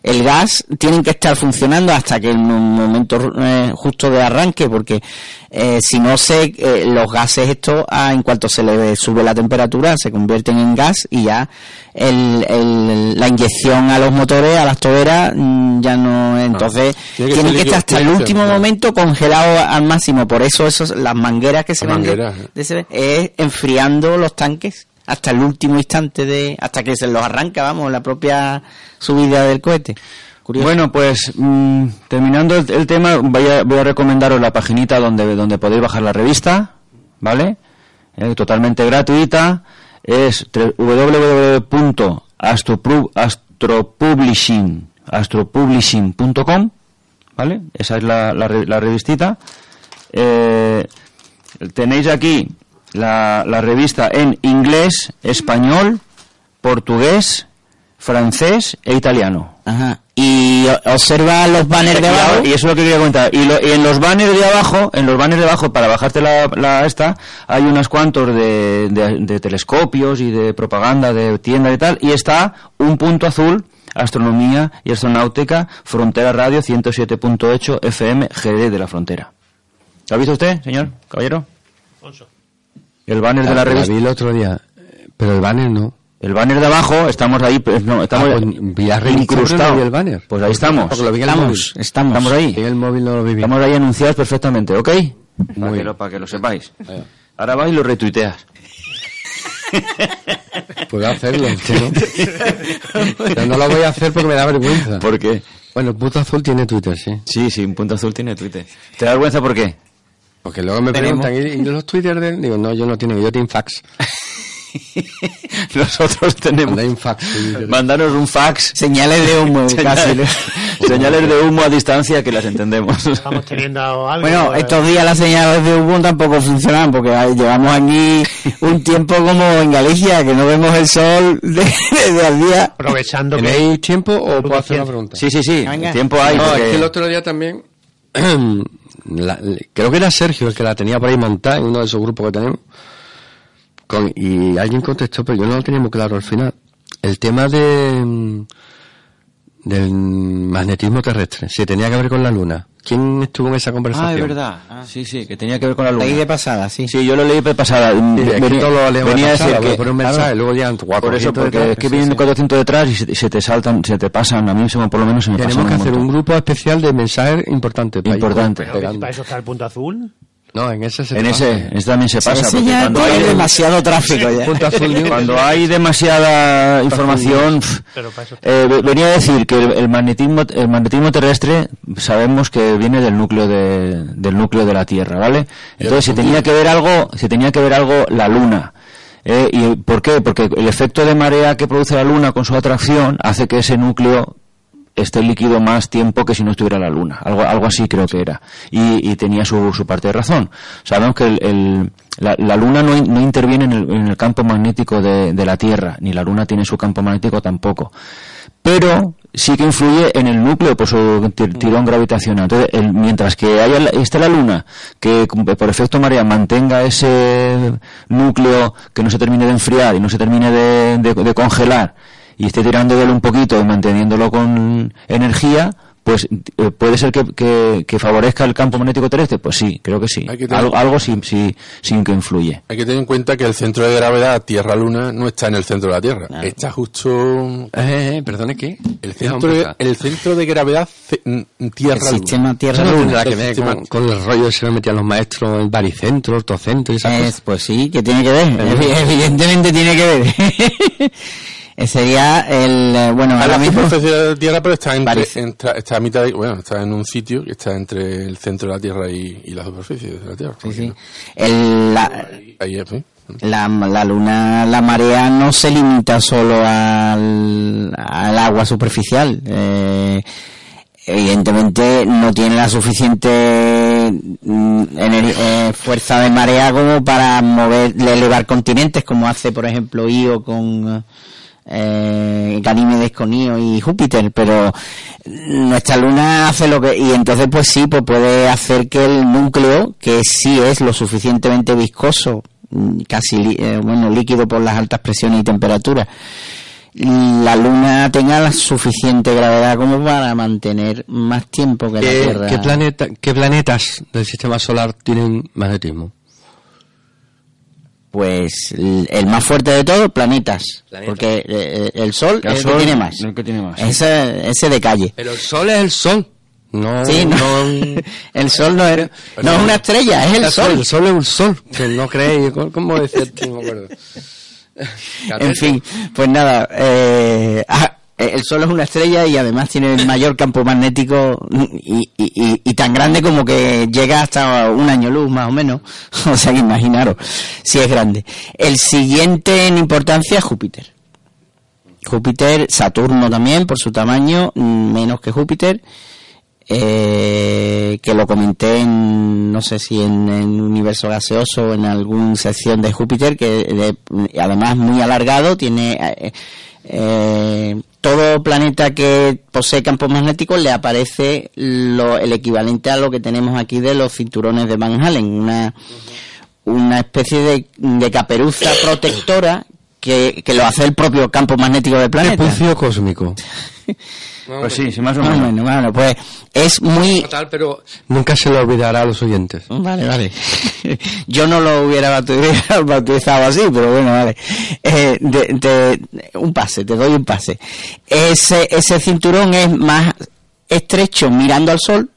el gas tienen que estar funcionando hasta que el mo- momento eh, justo de arranque porque eh, si no se eh, los gases estos ah, en cuanto se le sube la temperatura se convierten en gas y ya el, el- la inyección a los motores a las toberas mm, ya no entonces Tiene que tienen que estar hasta el último momento congelados al máximo por eso esos las mangueras que se Las ven de- mangueras, eh. de ese- es enfriando los tanques hasta el último instante de hasta que se los arranca vamos la propia subida del cohete. Bueno, pues mm, terminando el, tema, voy a, voy a recomendaros la paginita donde, donde podéis bajar la revista, ¿vale? Eh, totalmente gratuita. Es tre- www.astropub- astropublishing ¿vale? Esa es la, la, la revistita. Eh, tenéis aquí la, la revista en inglés, español, portugués, francés e italiano. Ajá. Y observa los banners de abajo. Y eso es lo que quería comentar. Y, lo- y en los banners de abajo, en los banners de abajo, para bajarte la, la esta, hay unos cuantos de, de- de telescopios y de propaganda de tienda y tal, y está un punto azul, astronomía y astronáutica, Frontera Radio 107.8 FM GD de la Frontera. ¿Lo ha visto usted, señor caballero? El banner de la La revista. vi el otro día, pero el banner no. El banner de abajo, estamos ahí, pues, no, estamos Ah, pues, la no incrustados. vi el banner. Pues ahí estamos. Porque lo vi en el Estamos, móvil. estamos. Estamos ahí. En el móvil no lo vi bien. Estamos ahí anunciados perfectamente, ¿ok? Para, que bien. lo, para que lo sepáis. Ahora vais y lo retuiteas. Puedo hacerlo, ¿no? Pero no lo voy a hacer porque me da vergüenza. ¿Por qué? Bueno, el puto azul tiene Twitter, sí. Sí, sí, un punto azul tiene Twitter. ¿Te da vergüenza por qué? Porque luego me Tenemos. preguntan, ¿y, y los Twitter de él? Digo, no, yo no tengo, yo tengo fax. Nosotros tenemos... Un fax. sí. Mandaros un fax. Señales de humo casi. Señales, señales de humo a distancia que las entendemos. Estamos teniendo algo. Bueno, eh, estos días las señales de humo tampoco funcionan porque llevamos aquí un tiempo como en Galicia que no vemos el sol de- desde el día. Aprovechando que. ¿Tenéis tiempo o puedo hacer una pregunta? Sí, sí, sí. Venga. Tiempo hay. No, porque- es que el otro día también. creo que era Sergio el que la tenía por ahí montada en uno de esos grupos que tenemos. Con, y alguien contestó, pero yo no lo tenía muy claro al final. El tema de. Mm, del magnetismo terrestre. Si tenía que ver con la Luna. ¿Quién estuvo en esa conversación? Ah, es verdad. Sí, sí, que tenía que ver con la luna. Leí de pasada, sí. Sí, yo lo leí de pasada. Sí, es que Venía- todo lo venía a decir que- poner un mensaje, claro, luego ya Por eso, 400 porque detrás, es que sí, vienen sí. 400 detrás y se, se te saltan, se te pasan, a mí se por lo menos se me Tenemos pasan que hacer un grupo especial de mensajes importantes. para ir Importante. ¿Para eso está el punto azul? No, en ese se En pasa. ese, ese también se pasa. Ese porque ya cuando hay, demasiado tráfico ya. Punto azul cuando hay demasiada información, Pero para eso está. eh, ve- venía a decir que el, el magnetismo, el magnetismo terrestre sabemos que viene del núcleo de, del núcleo de la Tierra, ¿vale? Entonces, si tenía que ver algo, si tenía que ver algo la Luna. ¿eh? ¿Y por qué? Porque el efecto de marea que produce la Luna con su atracción hace que ese núcleo esté líquido más tiempo que si no estuviera la luna. Algo, algo así creo que era. Y, tenía su, su parte de razón. Sabemos que el, la, la luna no, no interviene en el, campo magnético de, la Tierra, ni la luna tiene su campo magnético tampoco. Pero sí que influye en el núcleo por su tir- tirón gravitacional. Entonces, el- mientras que haya la- esté la luna que por efecto marea mantenga ese núcleo que no se termine de enfriar y no se termine de- de congelar y esté tirando de él un poquito y manteniéndolo con energía, pues eh, puede ser que, que- que favorezca el campo magnético terrestre. Pues sí, creo que sí. Hay que tener- Algo, algo sí, sí, sí que influye. Hay que tener en cuenta que el centro de gravedad Tierra-Luna no está en el centro de la Tierra. Está justo... Eh, eh, perdone, ¿qué? El centro, de, el centro de gravedad n- El Tierra-Luna. sistema Tierra-Luna. que ver con, con el rollo que se metían los maestros, el baricentro, el tocentro y esas Es, cosas. pues sí, que tiene que ver. Evi- Evidentemente tiene que ver. Eh, Sería el, eh, bueno, en ahora la mismo, superficie de la Tierra, pero está, entre, entra- está a mitad de, bueno, está en un sitio que está entre el centro de la Tierra y, y la superficie de la Tierra. sí, sí. El, la, Ahí es, ¿sí? la, la luna, la marea no se limita solo al, al agua superficial. Eh, evidentemente no tiene la suficiente mm, eh, fuerza de marea como para mover, elevar continentes, como hace, por ejemplo, Io con eh, Ganímedes con Io y Júpiter, pero nuestra luna hace lo que y entonces pues sí, pues puede hacer que el núcleo, que sí es lo suficientemente viscoso, mm, casi eh, bueno líquido por las altas presiones y temperaturas, la luna tenga la suficiente gravedad como para mantener más tiempo que la ¿Qué, Tierra. qué planeta, ¿Qué planetas del sistema solar tienen magnetismo? Pues el, el más fuerte de todos, planetas, Planetas. porque eh, el Sol El es el Sol, que tiene más. el que tiene más. Ese, ese de calle. Pero el sol es el sol. No, Sí, no, el sol no es, no es una estrella, es el sol. El sol es un sol. Que no creéis. ¿Cómo- ¿Cómo decía? No me acuerdo. En fin, pues nada, eh, ah, el sol es una estrella y además tiene el mayor campo magnético y, y- tan grande como que llega hasta un año luz más o menos. O sea imaginaros si es grande. El siguiente en importancia es Júpiter. Júpiter, Saturno también por su tamaño, menos que Júpiter. eh, que lo comenté en, no sé si en, en Universo Gaseoso o en alguna sección de Júpiter, que de- además muy alargado, tiene eh, eh, todo planeta que posee campos magnéticos le aparece lo, el equivalente a lo que tenemos aquí de los cinturones de Van Halen, una, una especie de, de caperuza protectora que, que lo hace el propio campo magnético del planeta. Espucio cósmico. Pues sí, sí, más o menos. bueno, pues es muy... Total, pero nunca se lo olvidará a los oyentes. Vale, vale. Yo no lo hubiera bautizado, bautizado así, pero bueno, vale. Eh, de- de- un pase, te doy un pase. Ese, ese cinturón es más estrecho mirando al sol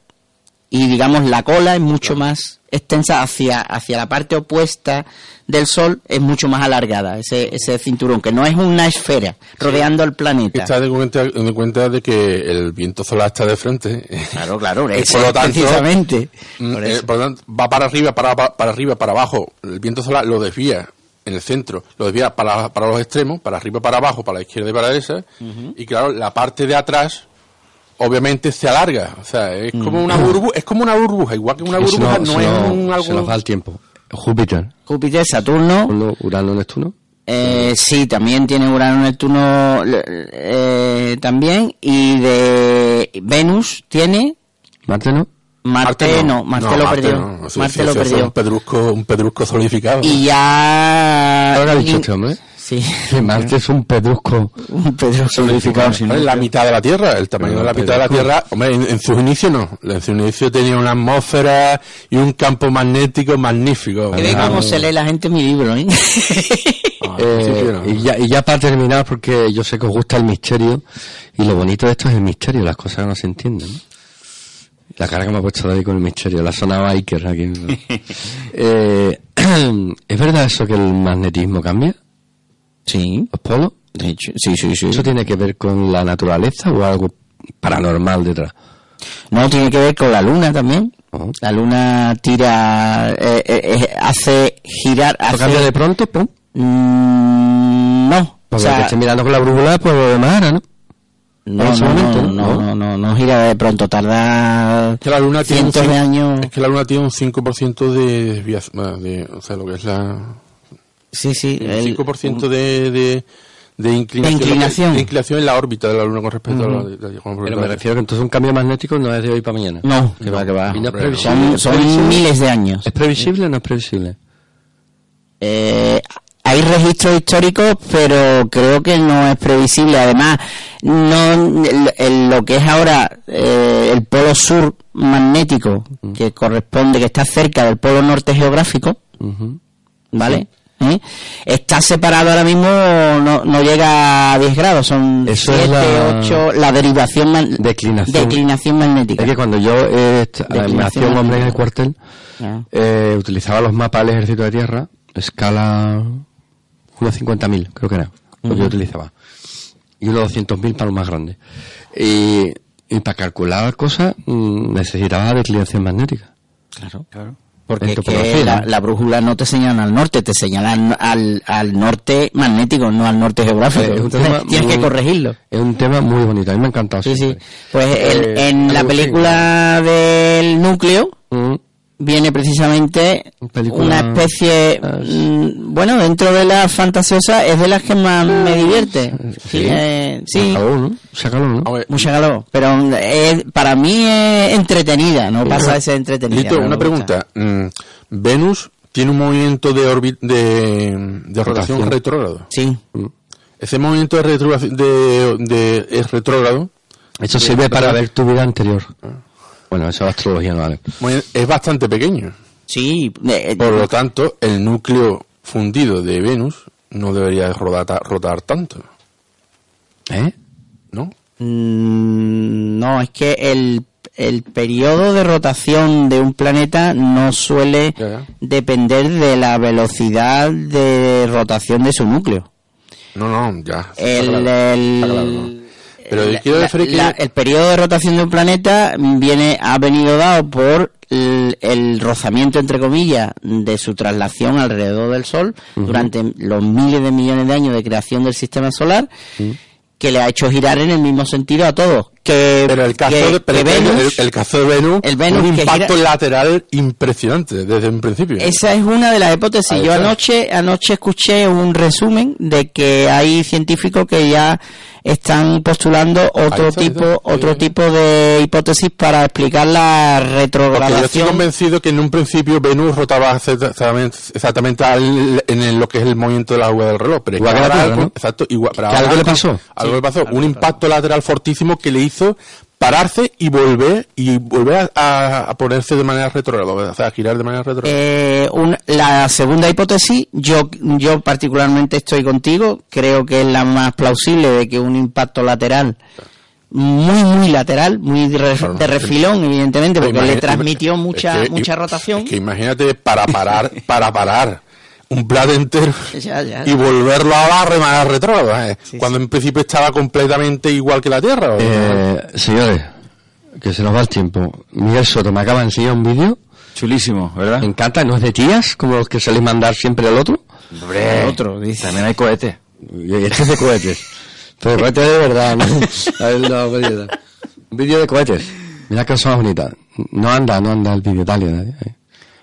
y digamos la cola es mucho más extensa hacia, hacia la parte opuesta del sol, es mucho más alargada, ese, ese cinturón, que no es una esfera rodeando el planeta. Está de cuenta, de cuenta de que el viento solar está de frente. Claro, claro, Y ese por lo tanto, precisamente. Mm, Por eh, por lo tanto, va para arriba, para, para, para arriba, para abajo. El viento solar lo desvía en el centro, lo desvía para, para los extremos, para arriba, para abajo, para la izquierda y para la derecha. Y claro, la parte de atrás obviamente se alarga. O sea, es como una burbuja, es como una burbuja, igual que una se burbuja no se es un Se algo. nos va el tiempo. Júpiter, Júpiter, Saturno, Urano, Urano, Neptuno. Eh, sí, también tiene Urano, Neptuno eh, también. Y de Venus tiene Marte, ¿no? Marte, no, Marte lo perdió. Marte lo perdió. Un pedrusco, un pedrusco solidificado. Y ya ha dicho este hombre. Sí. Que Marte es un pedrusco. Un pedrusco. Solidificado sin la mitad de la Tierra, el tamaño Pero, de la mitad de la. Tierra. Hombre, en, en sus inicios no. En sus inicios tenía una atmósfera y un campo magnético magnífico. Que ve cómo se lee la gente mi libro, ¿eh? ah, Eh, sí, sí, no. y, ya, y ya para terminar, porque yo sé que os gusta el misterio, y lo bonito de esto es el misterio, las cosas que no se entienden. ¿no? La cara que me ha puesto David con el misterio, la zona biker aquí. Eh, ¿Es verdad eso que el magnetismo cambia? Sí. ¿Los polos? De hecho, sí, sí, sí. ¿Eso tiene que ver con la naturaleza o algo paranormal detrás? No, tiene que ver con la luna también. Oh. La luna tira, eh, eh, eh, hace girar, ¿Eso hace... cambia de pronto? Pum. Mm, no. O el que sea, esté mirando con la brújula, pues lo demás ¿no? no, en ese no, momento, no, ¿no? no, no, no, no gira de pronto, tarda Es que la luna tiene un cientos de años. Es que la luna tiene un 5% de desviación, de, o sea, lo que es la... Sí, sí. Un el- 5% de, de, de inclinación. De inclinación. De inclinación en la órbita de la luna con respecto a la... de- Pero a me refiero que entonces un cambio magnético no es de hoy para mañana. No, que va, que va. Y no es Hombre, previsible. Son, ¿Es son miles de años. ¿Es previsible o no es previsible? Eh, hay registros históricos, pero creo que no es previsible. Además, no el- el- lo que es ahora eh, el polo sur magnético, que corresponde, que está cerca del polo norte geográfico. ¿vale? ¿Eh? Está separado ahora mismo, no, no llega a 10 grados, son Eso 7, es la- 8, la derivación man- Declinación. declinación magnética. Es que cuando yo eh, me hacía un hombre en el cuartel, Ah. eh, utilizaba los mapas del ejército de tierra, escala unos 50.000, creo que era, lo que yo utilizaba. Y unos 200.000 para los más grandes. Y, y para calcular cosas mm, necesitaba declinación magnética. Claro, Claro. Porque es que la, brújula no te señala al norte, te señala al, al norte magnético, no al norte geográfico. Eh, es un Entonces, tema tienes que corregirlo. Es un tema muy bonito, a mí me ha encantado. Sí, sí. Pues el- Eh, en la película del núcleo Mm, viene precisamente Película- una especie, Ah, mm, bueno, dentro de la fantasiosa es de las que más me divierte. Sí, eh, sí. Sácalo, ¿no? Sácalo, ¿no? Hombre, Mucha calor, pero mm, es- para mí es entretenida, no pasa de ser entretenida. Lito, no una pregunta. Mm, Venus tiene un movimiento de, orbi- de, de rotación Rotación. retrógrado. Sí, Ese movimiento de, de, de- es retrógrado Eso sirve para ver tu vida anterior. Bueno, eso es astrología, no vale. es bastante pequeño. sí. eh, Por lo tanto, el núcleo fundido de Venus no debería rotar, rotar tanto, ¿Eh? ¿no? Mm, No, es que el, el periodo de rotación de un planeta no suele Ya, ya. depender de la velocidad de rotación de su núcleo. No, no, ya. El, claro, el- está claro, ¿no? Pero la- la- el periodo de rotación de un planeta viene ha venido dado por el, el rozamiento entre comillas de su traslación alrededor del Sol durante los miles de millones de años de creación del sistema solar que le ha hecho girar en el mismo sentido a todos que, Pero el caso, que- de, pero que el- Venus- el, el caso de Venus, el Venus un impacto gira- lateral impresionante desde un principio. Esa es una de las hipótesis. Ahí Yo está. anoche, anoche escuché un resumen de que hay científicos que ya están postulando otro tipo, está. otro tipo de hipótesis para explicar la Porque yo estoy retrogradación. convencido que en un principio Venus rotaba exactamente, exactamente al- en el- lo que es el movimiento de la agua del reloj. Pero Igual que que la ahora Tierra, algo- ¿no? Exacto, igual. pero ¿Que ahora algo le pasó? Algo le pasó. Un impacto lateral fortísimo que le hizo pararse y volver y volver a, a ponerse de manera retrógrada, o sea, a girar de manera retrógrada. Eh, la segunda hipótesis, yo, yo particularmente estoy contigo, creo que es la más plausible de que un impacto lateral, muy, muy lateral, muy de, re- de refilón, evidentemente, porque le transmitió mucha, es que- mucha es rotación. que imagínate para parar, para parar un plato entero Ya, ya. y volverlo a la remar retrógrada, ¿eh? cuando en principio estaba completamente igual que la Tierra. ¿o? Eh, señores, que se nos va el tiempo. Miguel Soto me acaba de enseñar un vídeo. Chulísimo, ¿verdad? Me encanta, no es de tías, como los que soléis mandar siempre al otro. Hombre, otro, dice. También hay cohetes. Y este es de cohetes. Pero de cohetes de verdad, ¿no? A ver, no, bonita. Un vídeo de cohetes. Mira que son bonitas. No anda, no anda el vídeo, dale, dale.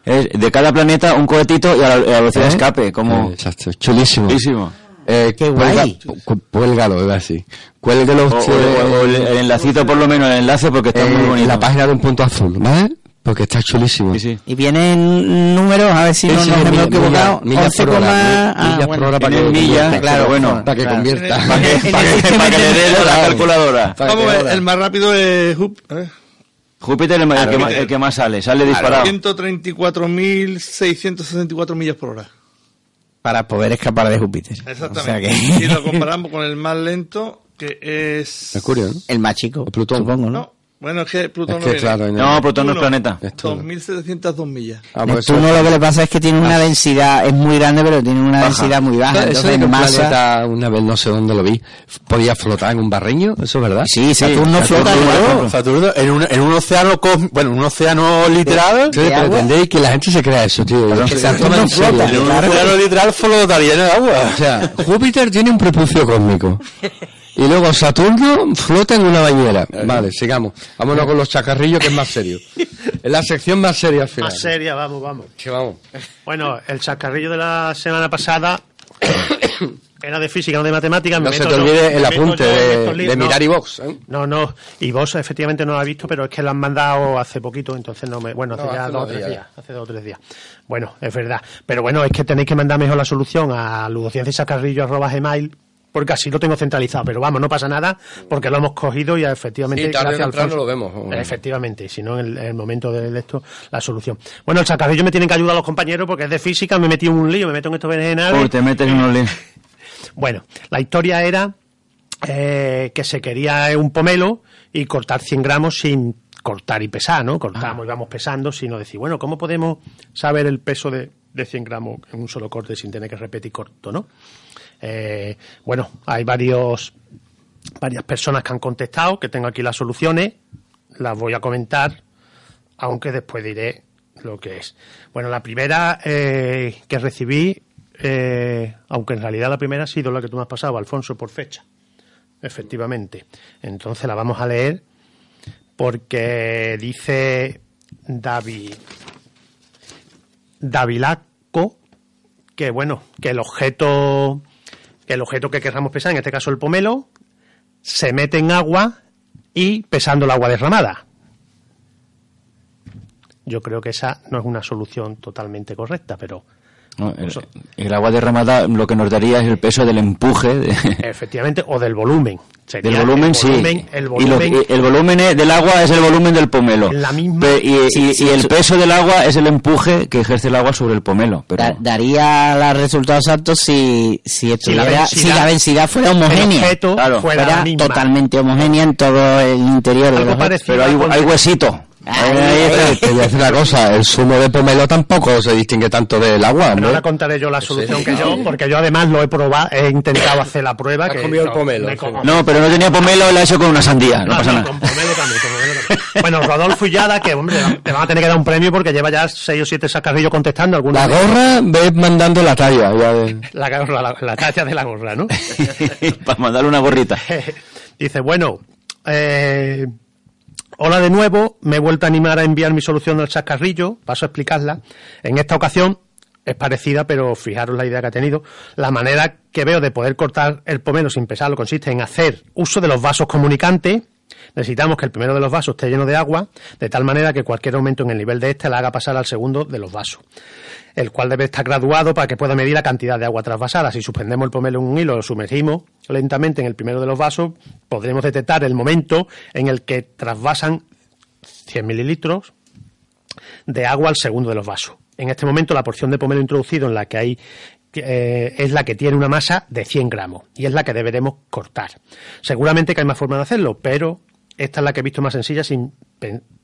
Es de cada planeta un cohetito y a la, a la velocidad de ¿Eh? escape, como... Eh, exacto, chulísimo. Chulísimo. Eh, Qué cuelga- guay. cu- Cuélgalo, iba así. Cuélguelo O, usted o- o el, el enlacito, por lo menos, el enlace, porque está eh, muy bonito. la página de un punto azul, ¿vale? Porque está chulísimo. Sí, sí. Y vienen números, a ver si no Sí, nos sí, hemos equivocado. milla- millas por 11, hora, ah, millas por hora para que millas, convierta, claro, bueno, para que claro. convierta. Para que, En para el que- sistema para que le dé la calculadora. Para que Vamos a ver, ahora- el más rápido es ¿eh? Júpiter el, el que, más, el que más sale, sale disparado. 134.664 millas por hora. Para poder escapar de Júpiter. Exactamente. O sea que- Y lo comparamos con el más lento, que es... Mercurio, ¿no? El más chico. Plutón. Supongo, ¿no? No, bueno, es que Plutón Es no que viene. claro, en No, Plutón no es planeta. Esto- 2.702 millas. Ah, pues Neptuno eso- lo que le pasa es que tiene una densidad, es muy grande, pero tiene una Baja. densidad muy baja. Eso Entonces, de un masa. planeta, una vez no sé dónde lo vi, podía flotar en un barreño, ¿eso es verdad? Sí, Saturno flota Saturno, claro. claro. Saturno, en un, en un océano cósmico, bueno, en un océano literal, Sí, ¿De pero agua? entendéis que la gente se crea eso, tío. Claro, Saturno en flota. en un Claro. océano literal flotaría en el agua. O sea, Júpiter tiene un prepucio cósmico. Y luego Saturno flota en una bañera. Vale, sigamos. Vámonos con los chacarrillos, que es más serio. Es la sección más seria al final. Más seria, vamos, vamos. Que vamos. Bueno, el chascarrillo de la semana pasada era de física, no de matemáticas. me No se meto te olvide me el apunte de, de mirar y box. ¿eh? No, no, y vos efectivamente no lo has visto, pero es que lo han mandado hace poquito, entonces no me. Bueno, hace No, ya hace dos o tres días. días. Hace dos o tres días. Bueno, es verdad. Pero bueno, es que tenéis que mandar mejor la solución a ludocienciasacarrillo.gmail porque así lo tengo centralizado. Pero vamos, no pasa nada, porque lo hemos cogido y efectivamente. Sí, tarde gracias a temprano Alfonso- lo vemos. Efectivamente, si no en el, en el momento del esto, la solución. Bueno, el chacarrillo me tienen que ayudar los compañeros porque es de física, me metí en un lío, me meto en estos berenjenales. Uy, te metes en unos líos. Bueno, la historia era eh, que se quería un pomelo y cortar 100 gramos sin cortar y pesar, ¿no? Cortamos y vamos pesando, sino decir, bueno, ¿cómo podemos saber el peso de, de 100 gramos en un solo corte sin tener que repetir corto, ¿no? Eh, bueno, hay varios varias personas que han contestado, que tengo aquí las soluciones, las voy a comentar, aunque después diré lo que es. Bueno, la primera eh, que recibí, eh, aunque en realidad la primera ha sido la que tú me has pasado, Alfonso, por fecha, efectivamente. Entonces la vamos a leer porque dice David Davilaco que bueno, que el objeto el objeto que queramos pesar, en este caso el pomelo, se mete en agua y pesando el agua derramada. Yo creo que esa no es una solución totalmente correcta, pero No, el, el agua derramada lo que nos daría es el peso del empuje de- efectivamente, o del volumen. Sería del volumen, el sí. volumen- El Y lo- volumen, y el volumen es- del agua es el volumen del pomelo. La misma- Pe- y, Sí, y- sí, y el eso- peso del agua es el empuje que ejerce el agua sobre el pomelo. Pero Da- daría los resultados exactos si, si, estuviera, densidad- si la densidad fuera homogénea. objeto Claro. fuera, fuera totalmente homogénea en todo el interior de los pero hay huesito. Eh, te voy a decir una cosa, el zumo de pomelo tampoco se distingue tanto del agua, ¿no? ahora contaré yo la solución que yo, porque yo además lo he probado, he intentado hacer la prueba. Has que comido el pomelo, No, pero no tenía pomelo, la he hecho con una sandía. No, No, pasa nada. con pomelo también, con pomelo también. Bueno, Rodolfo Illada, que hombre, te van a tener que dar un premio porque lleva ya seis o siete sacarrillos contestando. La gorra, ves mandando la talla. Ya de- la, la, la talla de la gorra, ¿no? Para mandarle una gorrita. Dice, bueno, eh, hola de nuevo, me he vuelto a animar a enviar mi solución del chascarrillo, paso a explicarla. En esta ocasión es parecida, pero fijaros la idea que ha tenido. La manera que veo de poder cortar el pomelo sin pesarlo consiste en hacer uso de los vasos comunicantes. Necesitamos que el primero de los vasos esté lleno de agua, de tal manera que cualquier aumento en el nivel de este la haga pasar al segundo de los vasos el cual debe estar graduado para que pueda medir la cantidad de agua trasvasada. Si suspendemos el pomelo en un hilo, lo sumergimos lentamente en el primero de los vasos, podremos detectar el momento en el que trasvasan 100 mililitros de agua al segundo de los vasos. En este momento, la porción de pomelo introducido en la que hay eh, es la que tiene una masa de 100 gramos y es la que deberemos cortar. Seguramente que hay más formas de hacerlo, pero esta es la que he visto más sencilla sin,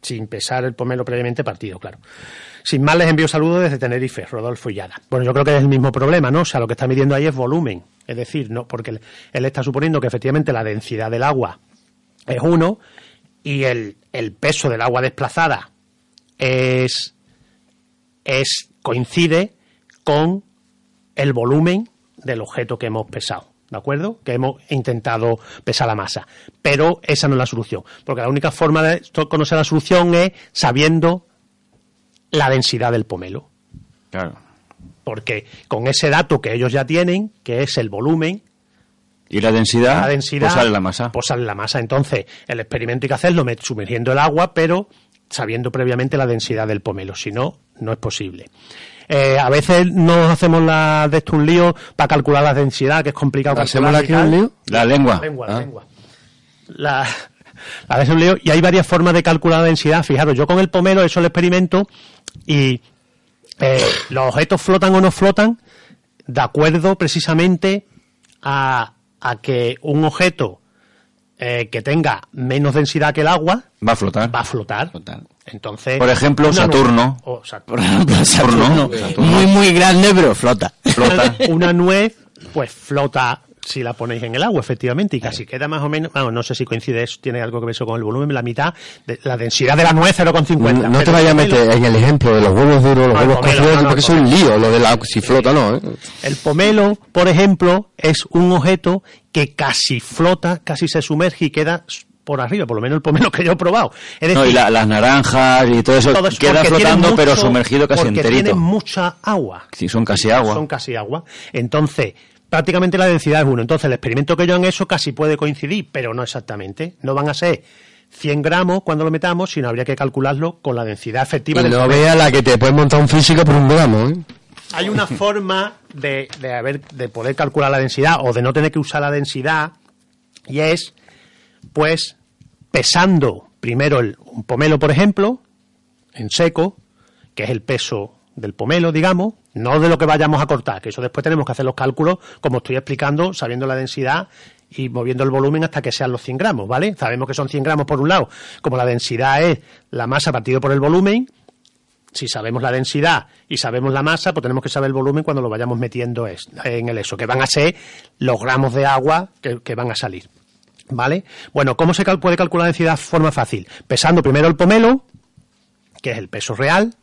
sin pesar el pomelo previamente partido, claro. Sin más, les envío saludos desde Tenerife, Rodolfo Illada. Bueno, yo creo que es el mismo problema, ¿no? O sea, lo que está midiendo ahí es volumen. Es decir, no, porque él, está suponiendo que efectivamente la densidad del agua es uno y el, el peso del agua desplazada es, es coincide con el volumen del objeto que hemos pesado. ¿De acuerdo? Que hemos intentado pesar la masa. Pero esa no es la solución. Porque la única forma de conocer la solución es sabiendo la densidad del pomelo. Claro. Porque con ese dato que ellos ya tienen, que es el volumen, Y la densidad, la densidad, pues sale la masa. Pues sale la masa. Entonces, el experimento hay que hacerlo sumergiendo el agua, pero sabiendo previamente la densidad del pomelo. Si no, no es posible. Eh, a veces nos hacemos la, de esto un lío para calcular la densidad, que es complicado ¿Hacemos y tal. un lío? La lengua. La lengua, Ah. la lengua. La, la de ese lío. Y hay varias formas de calcular la densidad. Fijaros, yo con el pomelo he hecho el experimento y eh, los objetos flotan o no flotan de acuerdo precisamente a, a que un objeto eh, que tenga menos densidad que el agua Va a flotar. va a flotar. Flotar. Entonces, Por ejemplo, Saturno. Saturno. Por ejemplo, Saturno. Saturno, muy, muy grande, pero flota. Flota. una nuez, pues flota si la ponéis en el agua, efectivamente, y casi queda más o menos, vamos, no sé si coincide, eso tiene algo que ver eso con el volumen, la mitad, de, la densidad de la nuez 0,50. No, no te vayas a meter en el ejemplo de los huevos duros, los No, el huevos pomelo, cocidos, no, no, porque el es un lío, lo de la si flota no, ¿eh? El pomelo, por ejemplo, es un objeto que casi flota, casi se sumerge y queda por arriba, por lo menos el pomelo que yo he probado. Es decir, No, y la- las naranjas y todo eso todo eso queda flotando, pero sumergido casi porque enterito. tiene mucha agua. Sí, son casi agua. Son casi agua. Entonces, prácticamente la densidad es uno. Entonces, el experimento que yo han hecho casi puede coincidir, pero no exactamente. No van a ser 100 gramos cuando lo metamos, sino habría que calcularlo con la densidad efectiva Y del no vea la que te puede montar un físico por un gramo, ¿eh? Hay una forma de, de, haber, de poder calcular la densidad o de no tener que usar la densidad y es, pues, pesando primero el, un pomelo, por ejemplo, en seco, que es el peso del pomelo, digamos, no de lo que vayamos a cortar, que eso después tenemos que hacer los cálculos, como estoy explicando, sabiendo la densidad y moviendo el volumen hasta que sean los 100 gramos, ¿vale? Sabemos que son 100 gramos por un lado, como la densidad es la masa partido por el volumen, si sabemos la densidad y sabemos la masa, pues tenemos que saber el volumen cuando lo vayamos metiendo en el eso, que van a ser los gramos de agua que van a salir. ¿Vale? Bueno, ¿cómo se cal- puede calcular la densidad de forma fácil? Pesando primero el pomelo, que es el peso real,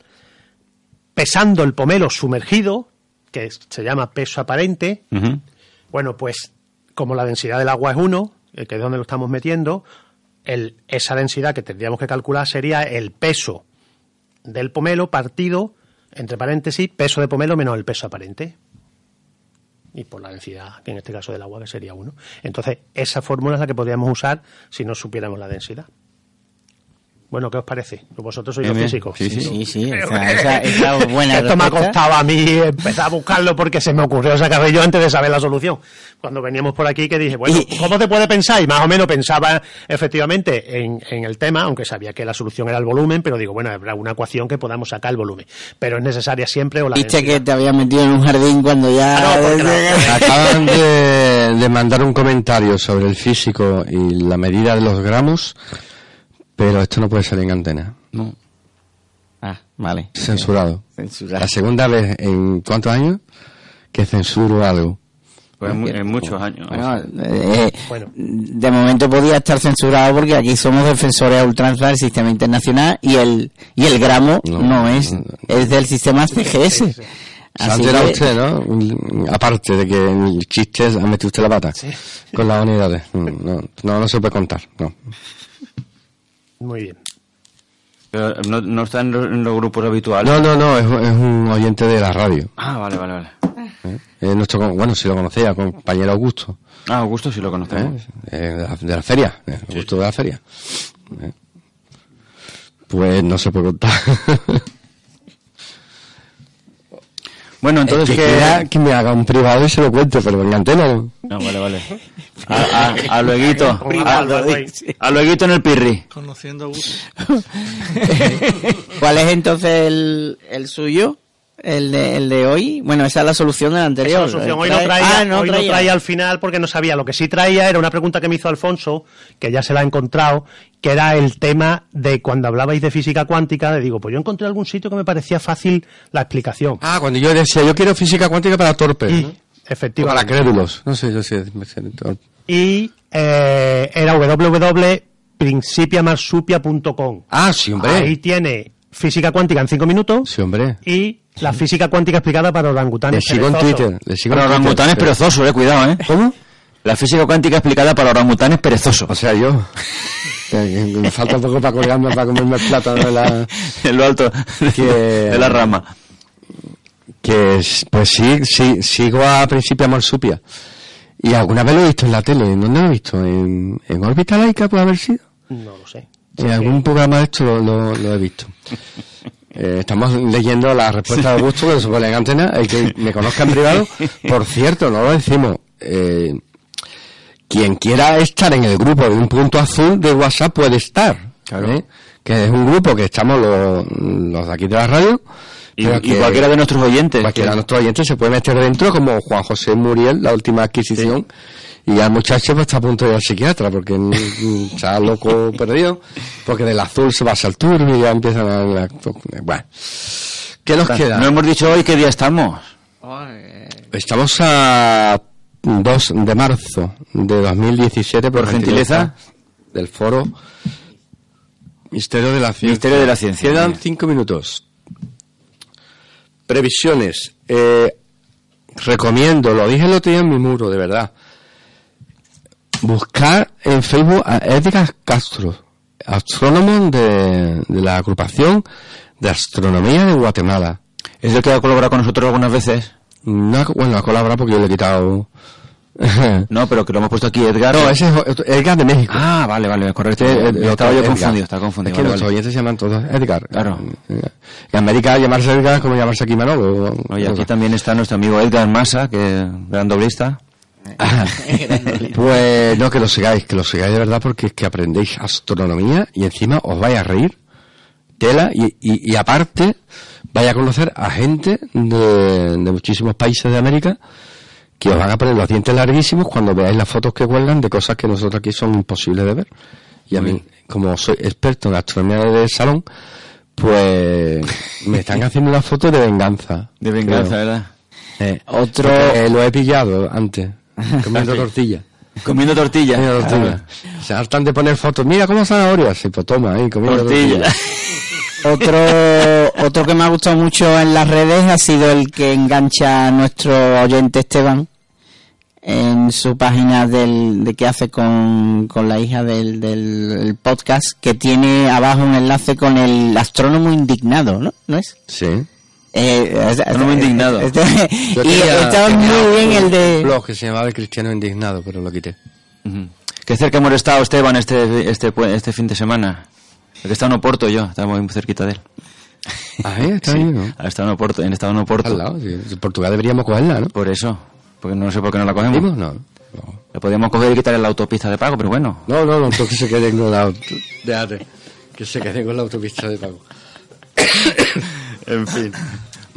pesando el pomelo sumergido, que se llama peso aparente, bueno, pues como la densidad del agua es 1, que es donde lo estamos metiendo, el- esa densidad que tendríamos que calcular sería el peso del pomelo partido, entre paréntesis, peso de pomelo menos el peso aparente. Y por la densidad, que en este caso del agua, que sería 1. Entonces, esa fórmula es la que podríamos usar si no supiéramos la densidad. Bueno, ¿qué os parece? Vosotros sois los físicos. Sí, sí. Sí, sí, esa, esa, esa buena Esto me ha costado a mí empezar a buscarlo porque se me ocurrió sacar yo antes de saber la solución. Cuando veníamos por aquí que dije, bueno, ¿cómo te puede pensar? Y más o menos pensaba efectivamente en, en el tema, aunque sabía que la solución era el volumen, pero digo, bueno, habrá una ecuación que podamos sacar el volumen. Pero es necesaria siempre o la Viste densidad. que te había metido en un jardín cuando ya... Ah, no, Acaban de, de mandar un comentario sobre el físico y la medida de los gramos, pero esto no puede salir en antena. No. Ah, vale. Censurado. Censurado. La segunda vez en cuántos años que censuro algo. Pues en, mu- en muchos años. Bueno, eh, Bueno. de momento podía estar censurado porque aquí somos defensores a ultranza del sistema internacional y el y el gramo no, No. es, es del sistema CGS. Así que- usted, ¿no? Aparte de que en el chiste ha metido usted la pata con las unidades. No, no, no se puede contar, no. Muy bien. Pero no, no está en, los- en los grupos habituales. No, no, no, es, es un oyente de la radio. Ah, vale, vale, vale. ¿eh? Es nuestro, bueno, si lo conocía, compañero Augusto. Ah, Augusto sí lo ¿eh? conocemos. Eh, de, la, de la feria, eh, Augusto de la feria. ¿eh? Pues no se puede contar. Bueno, entonces que que... quiera que me haga un privado y se lo cuente, pero en antena no. No, vale, vale. A, a, a lueguito. A, a lueguito en el pirri. Conociendo. ¿Cuál es entonces el, el suyo? El de, el de hoy. Bueno, esa es la solución del Esa anterior. es la solución. Hoy no Trae- traía, Ah, no hoy no traía. traía al final porque no sabía. Lo que sí traía era una pregunta que me hizo Alfonso, que ya se la ha encontrado, que era el tema de cuando hablabais de física cuántica, le digo, pues yo encontré algún sitio que me parecía fácil la explicación. Ah, cuando yo decía, yo quiero física cuántica para torpes. Y, ¿no? O para efectivamente. crédulos. No sé, yo sé. Y eh, era www.principiamarsupia.com. Ah, sí, hombre. Ahí tiene física cuántica en cinco minutos Sí, hombre. y la física cuántica explicada para Le orangutanes. sigo en perezosos. Twitter. Le sigo Para en Twitter. orangutanes perezosos, eh, cuidado, eh. ¿Cómo? La física cuántica explicada para orangutanes perezosos. O sea, yo. me falta poco para colgarme, para comerme el plátano de la... en lo alto Que- de la rama. Que, es- pues sí, sí, sigo a Principia Marsupia. Y alguna vez lo he visto en la tele. ¿En dónde lo he visto? ¿En, en órbita laica puede haber sido? No lo sé. En algún programa de esto lo, lo- lo he visto. Eh, estamos leyendo la respuesta de Augusto que se pone en antena. El que me conozca en privado, por cierto, no lo decimos. Eh, quien quiera estar en el grupo de un punto azul de WhatsApp puede estar. ¿eh? Que es un grupo que estamos los, los de aquí de la radio. Y, y cualquiera de nuestros oyentes. Cualquiera de nuestros oyentes se puede meter dentro, como Juan José Muriel, la última adquisición. Y ya el muchacho pues, está a punto de ir al psiquiatra porque está loco perdido. Porque del azul se pasa al turbio y ya empiezan a. a- Bueno. ¿Qué nos queda? No hemos dicho hoy qué día estamos. Estamos a 2 de marzo de 2017, por, Por gentileza. del foro Misterio de la Ciencia. Misterio de la Ciencia. Quedan cinco minutos. Previsiones. Eh, recomiendo, lo dije el otro día en mi muro, de verdad. Buscar en Facebook a Edgar Castro, astrónomo de, de la agrupación de astronomía de Guatemala. Es el que ha colaborado con nosotros algunas veces. No, bueno, ha colaborado porque yo le he quitado. No, pero que lo hemos puesto aquí, Edgar. no, ese es Edgar de México. Ah, vale, vale, correcto. Este, el- el estaba otro yo Edgar. confundido, estaba confundido. Es que vale, nuestros vale. oyentes se llaman todos Edgar. Claro. En América llamarse Edgar es como llamarse aquí Manolo. Oye, aquí también está nuestro amigo Edgar Massa, que gran doblista. Pues no, que lo sigáis, que lo sigáis de verdad porque es que aprendéis astronomía y encima os vais a reír. Tela y, y, y aparte vais a conocer a gente de, de muchísimos países de América que os van a poner los dientes larguísimos cuando veáis las fotos que cuelgan de cosas que nosotros aquí son imposibles de ver. Y a mí, como soy experto en astronomía de salón, pues me están haciendo una foto de venganza. De venganza, creo. ¿verdad? Eh, Otro- eh, lo he pillado antes, comiendo tortilla. Comiendo tortilla. Comiendo tortilla. Se hartan de poner fotos. Mira cómo zanahorias. Sí, pues toma, ahí, comiendo Tortilla. tortilla. Otro, otro que me ha gustado mucho en las redes ha sido el que engancha a nuestro oyente Esteban en su página del, de que hace con, con la hija del, del el podcast, que tiene abajo un enlace con el astrónomo indignado, ¿no? ¿No es? Sí. Eh, Astrónomo indignado. este- Yo y tenía- estaba tenía muy bien un el de... blog que se llamaba El Cristiano Indignado, pero lo quité. Ujú. Qué cerca hemos estado, Esteban, este, este, este fin de semana. El que está en Oporto, yo, estamos muy cerquita de él. Ah, ¿eh? Está Sí, ahí, ¿no? estado en Oporto, en estado en Oporto. Al lado. sí. En Portugal deberíamos cogerla, ¿no? Por eso, porque no sé por qué no la cogemos. ¿Dimos? No. No, Le podíamos coger y quitarle la autopista de pago, pero bueno. no, no, no, tú que se quede con la... Déjate. Que se quede con la autopista de pago. En fin.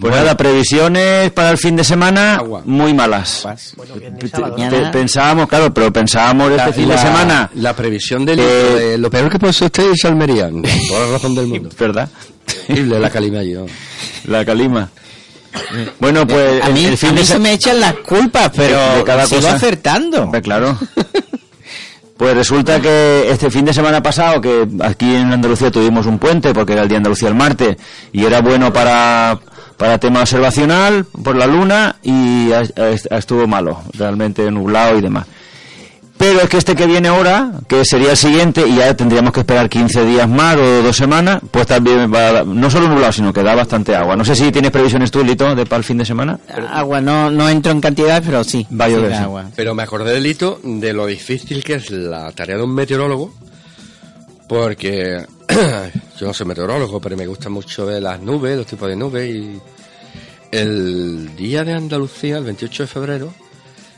Pues nada, previsiones para el fin de semana Agua. muy malas. pensábamos, claro, pero pensábamos este fin de semana, La previsión del... Eh, eh, lo peor que puede ser usted es toda la razón del mundo. ¿verdad? Terrible la calima allí, ¿no? La calima. Bueno, pues a mí, el fin a mí de se me echan las culpas, pero de cada sigo cosa. acertando. Hombre, claro. Pues resulta que este fin de semana pasado, que aquí en Andalucía tuvimos un puente, porque era el Día de Andalucía el martes, y era bueno para, para tema observacional, por la luna, y a- a- estuvo malo, realmente nublado y demás. Pero es que este que viene ahora, que sería el siguiente, y ya tendríamos que esperar 15 días más o dos semanas, pues también va, no solo nublado, sino que da bastante agua. No sé si tienes previsiones tú, Lito, de para el fin de semana. Agua, no, no entro en cantidad, pero sí. Va a llover, da sí. agua. Pero me acordé del hito de lo difícil que es la tarea de un meteorólogo, porque yo no soy meteorólogo, pero me gusta mucho ver las nubes, los tipos de nubes, y el día de Andalucía, el 28 de febrero,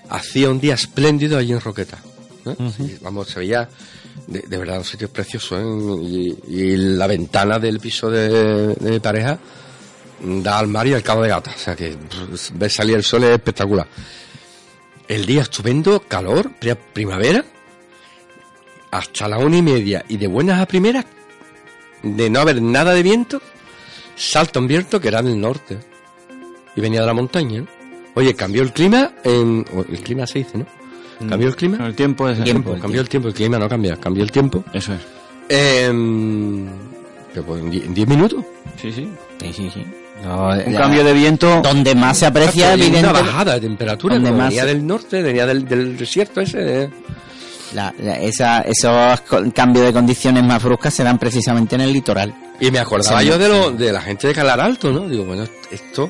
hacía un día espléndido allí en Roqueta. vamos, se veía de, de verdad un sitio precioso, ¿eh? y, y la ventana del piso de, de mi pareja da al mar y al cabo de gata, o sea que ver salir el sol es espectacular. El día estupendo, calor, pri- primavera, hasta la una y media, y de buenas a primeras, de no haber nada de viento, salta un viento que era del norte, y venía de la montaña. ¿no? Oye, cambió el clima, en, el clima se dice, ¿no? ¿Cambió el clima? El tiempo es el Tiempo. tiempo. cambió el tiempo, el clima no cambia, cambió el tiempo. Eso es. Pero pues en die- en 10 minutos. Sí, sí. Sí, sí, sí. Un cambio de viento. Donde más se aprecia, Y una bajada de temperatura, donde como más- venía del norte, venía del, del desierto ese. ¿eh? La- la- esa, esos cambios de condiciones más bruscas se dan precisamente en el litoral. Y me acordaba Sí. yo de, lo, de la gente de Calar Alto, ¿no? Digo, bueno, esto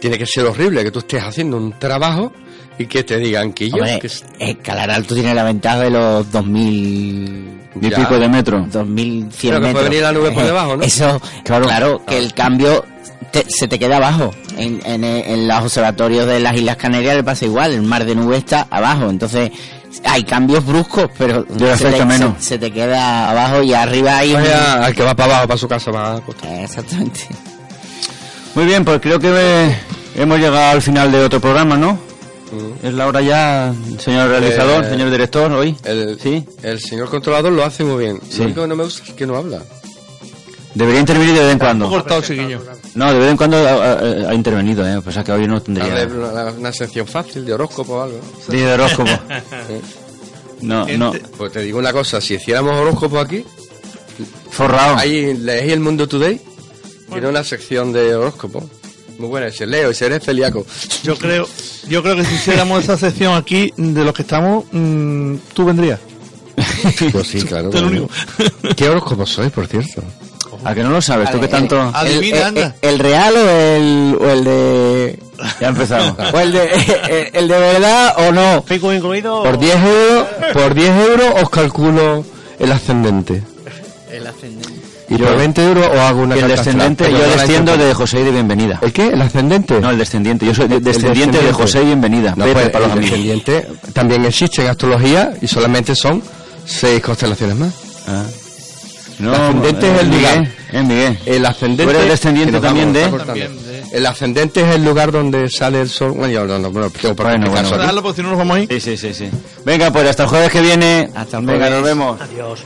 tiene que ser horrible, que tú estés haciendo un trabajo y que te digan que yo... Hombre, que es- Escalar Alto tiene la ventaja de los 2000 y pico de metro. 2100 Pero que metros. puede venir la nube por Eh, debajo, ¿no? Eso, Claro. claro, que el cambio te- se te queda abajo. En, en, en los observatorios de las Islas Canarias le pasa igual, el mar de nube está abajo, entonces hay cambios bruscos, pero se, te, menos. se- se te queda abajo y arriba hay... un- al que va para abajo, para su casa, va a costar. Eh, Exactamente. Muy bien, pues creo que eh, hemos llegado al final de otro programa, ¿no? Es la hora ya, señor realizador, Eh, señor director, hoy. El, Sí. el señor controlador lo hace muy bien. Sí. Lo único que no me gusta es que no habla. Debería intervenir de vez en cuando. cortado. No, de vez en cuando ha, ha- ha intervenido, ¿eh? Sea que hoy no tendría. una, una sección fácil de horóscopo o algo. Día de horóscopo. No, no. Pues te digo una cosa, si hiciéramos horóscopo aquí, Forrado. ahí leéis el Mundo Today, tiene una sección de horóscopo. Muy buena, ese leo, ese eres celíaco. Yo creo, yo creo que si hiciéramos esa sección aquí, de los que estamos, mm, tú vendrías. Pues sí, claro. Tú el bueno. único. ¿Qué horóscopo sois, por cierto? ¿A que no lo sabes? ¿Tú que tanto...? el- Adivina, el, anda. el- el real o el, o el de... Ya empezamos. O el de, el, el de verdad o no. ¿Fico incluido? Por 10 euros, por 10 euros os calculo el ascendente. El ascendente. Y Yo- por 20 euros os hago una Y el astral. yo desciendo de José y de Bienvenida. ¿El qué? ¿El ascendente? No, el descendiente. Yo soy de- descendiente de descendiente. José y Bienvenida. No, Vete pues, para los el amigos. descendiente también existe en astrología y solamente son seis constelaciones más. Ah. No, El ascendente es el Miguel, lugar. Es Miguel. El ascendente. Eres descendiente también de- está cortando. El ascendente es el lugar donde sale el sol. Bueno, yo no, no, bueno, por Bueno, bueno, eso aquí. Dejarlo porque si no nos vamos a ir. Sí, sí, sí, sí. Venga, pues hasta el jueves que viene. Hasta el Venga, jueves. nos vemos. Adiós.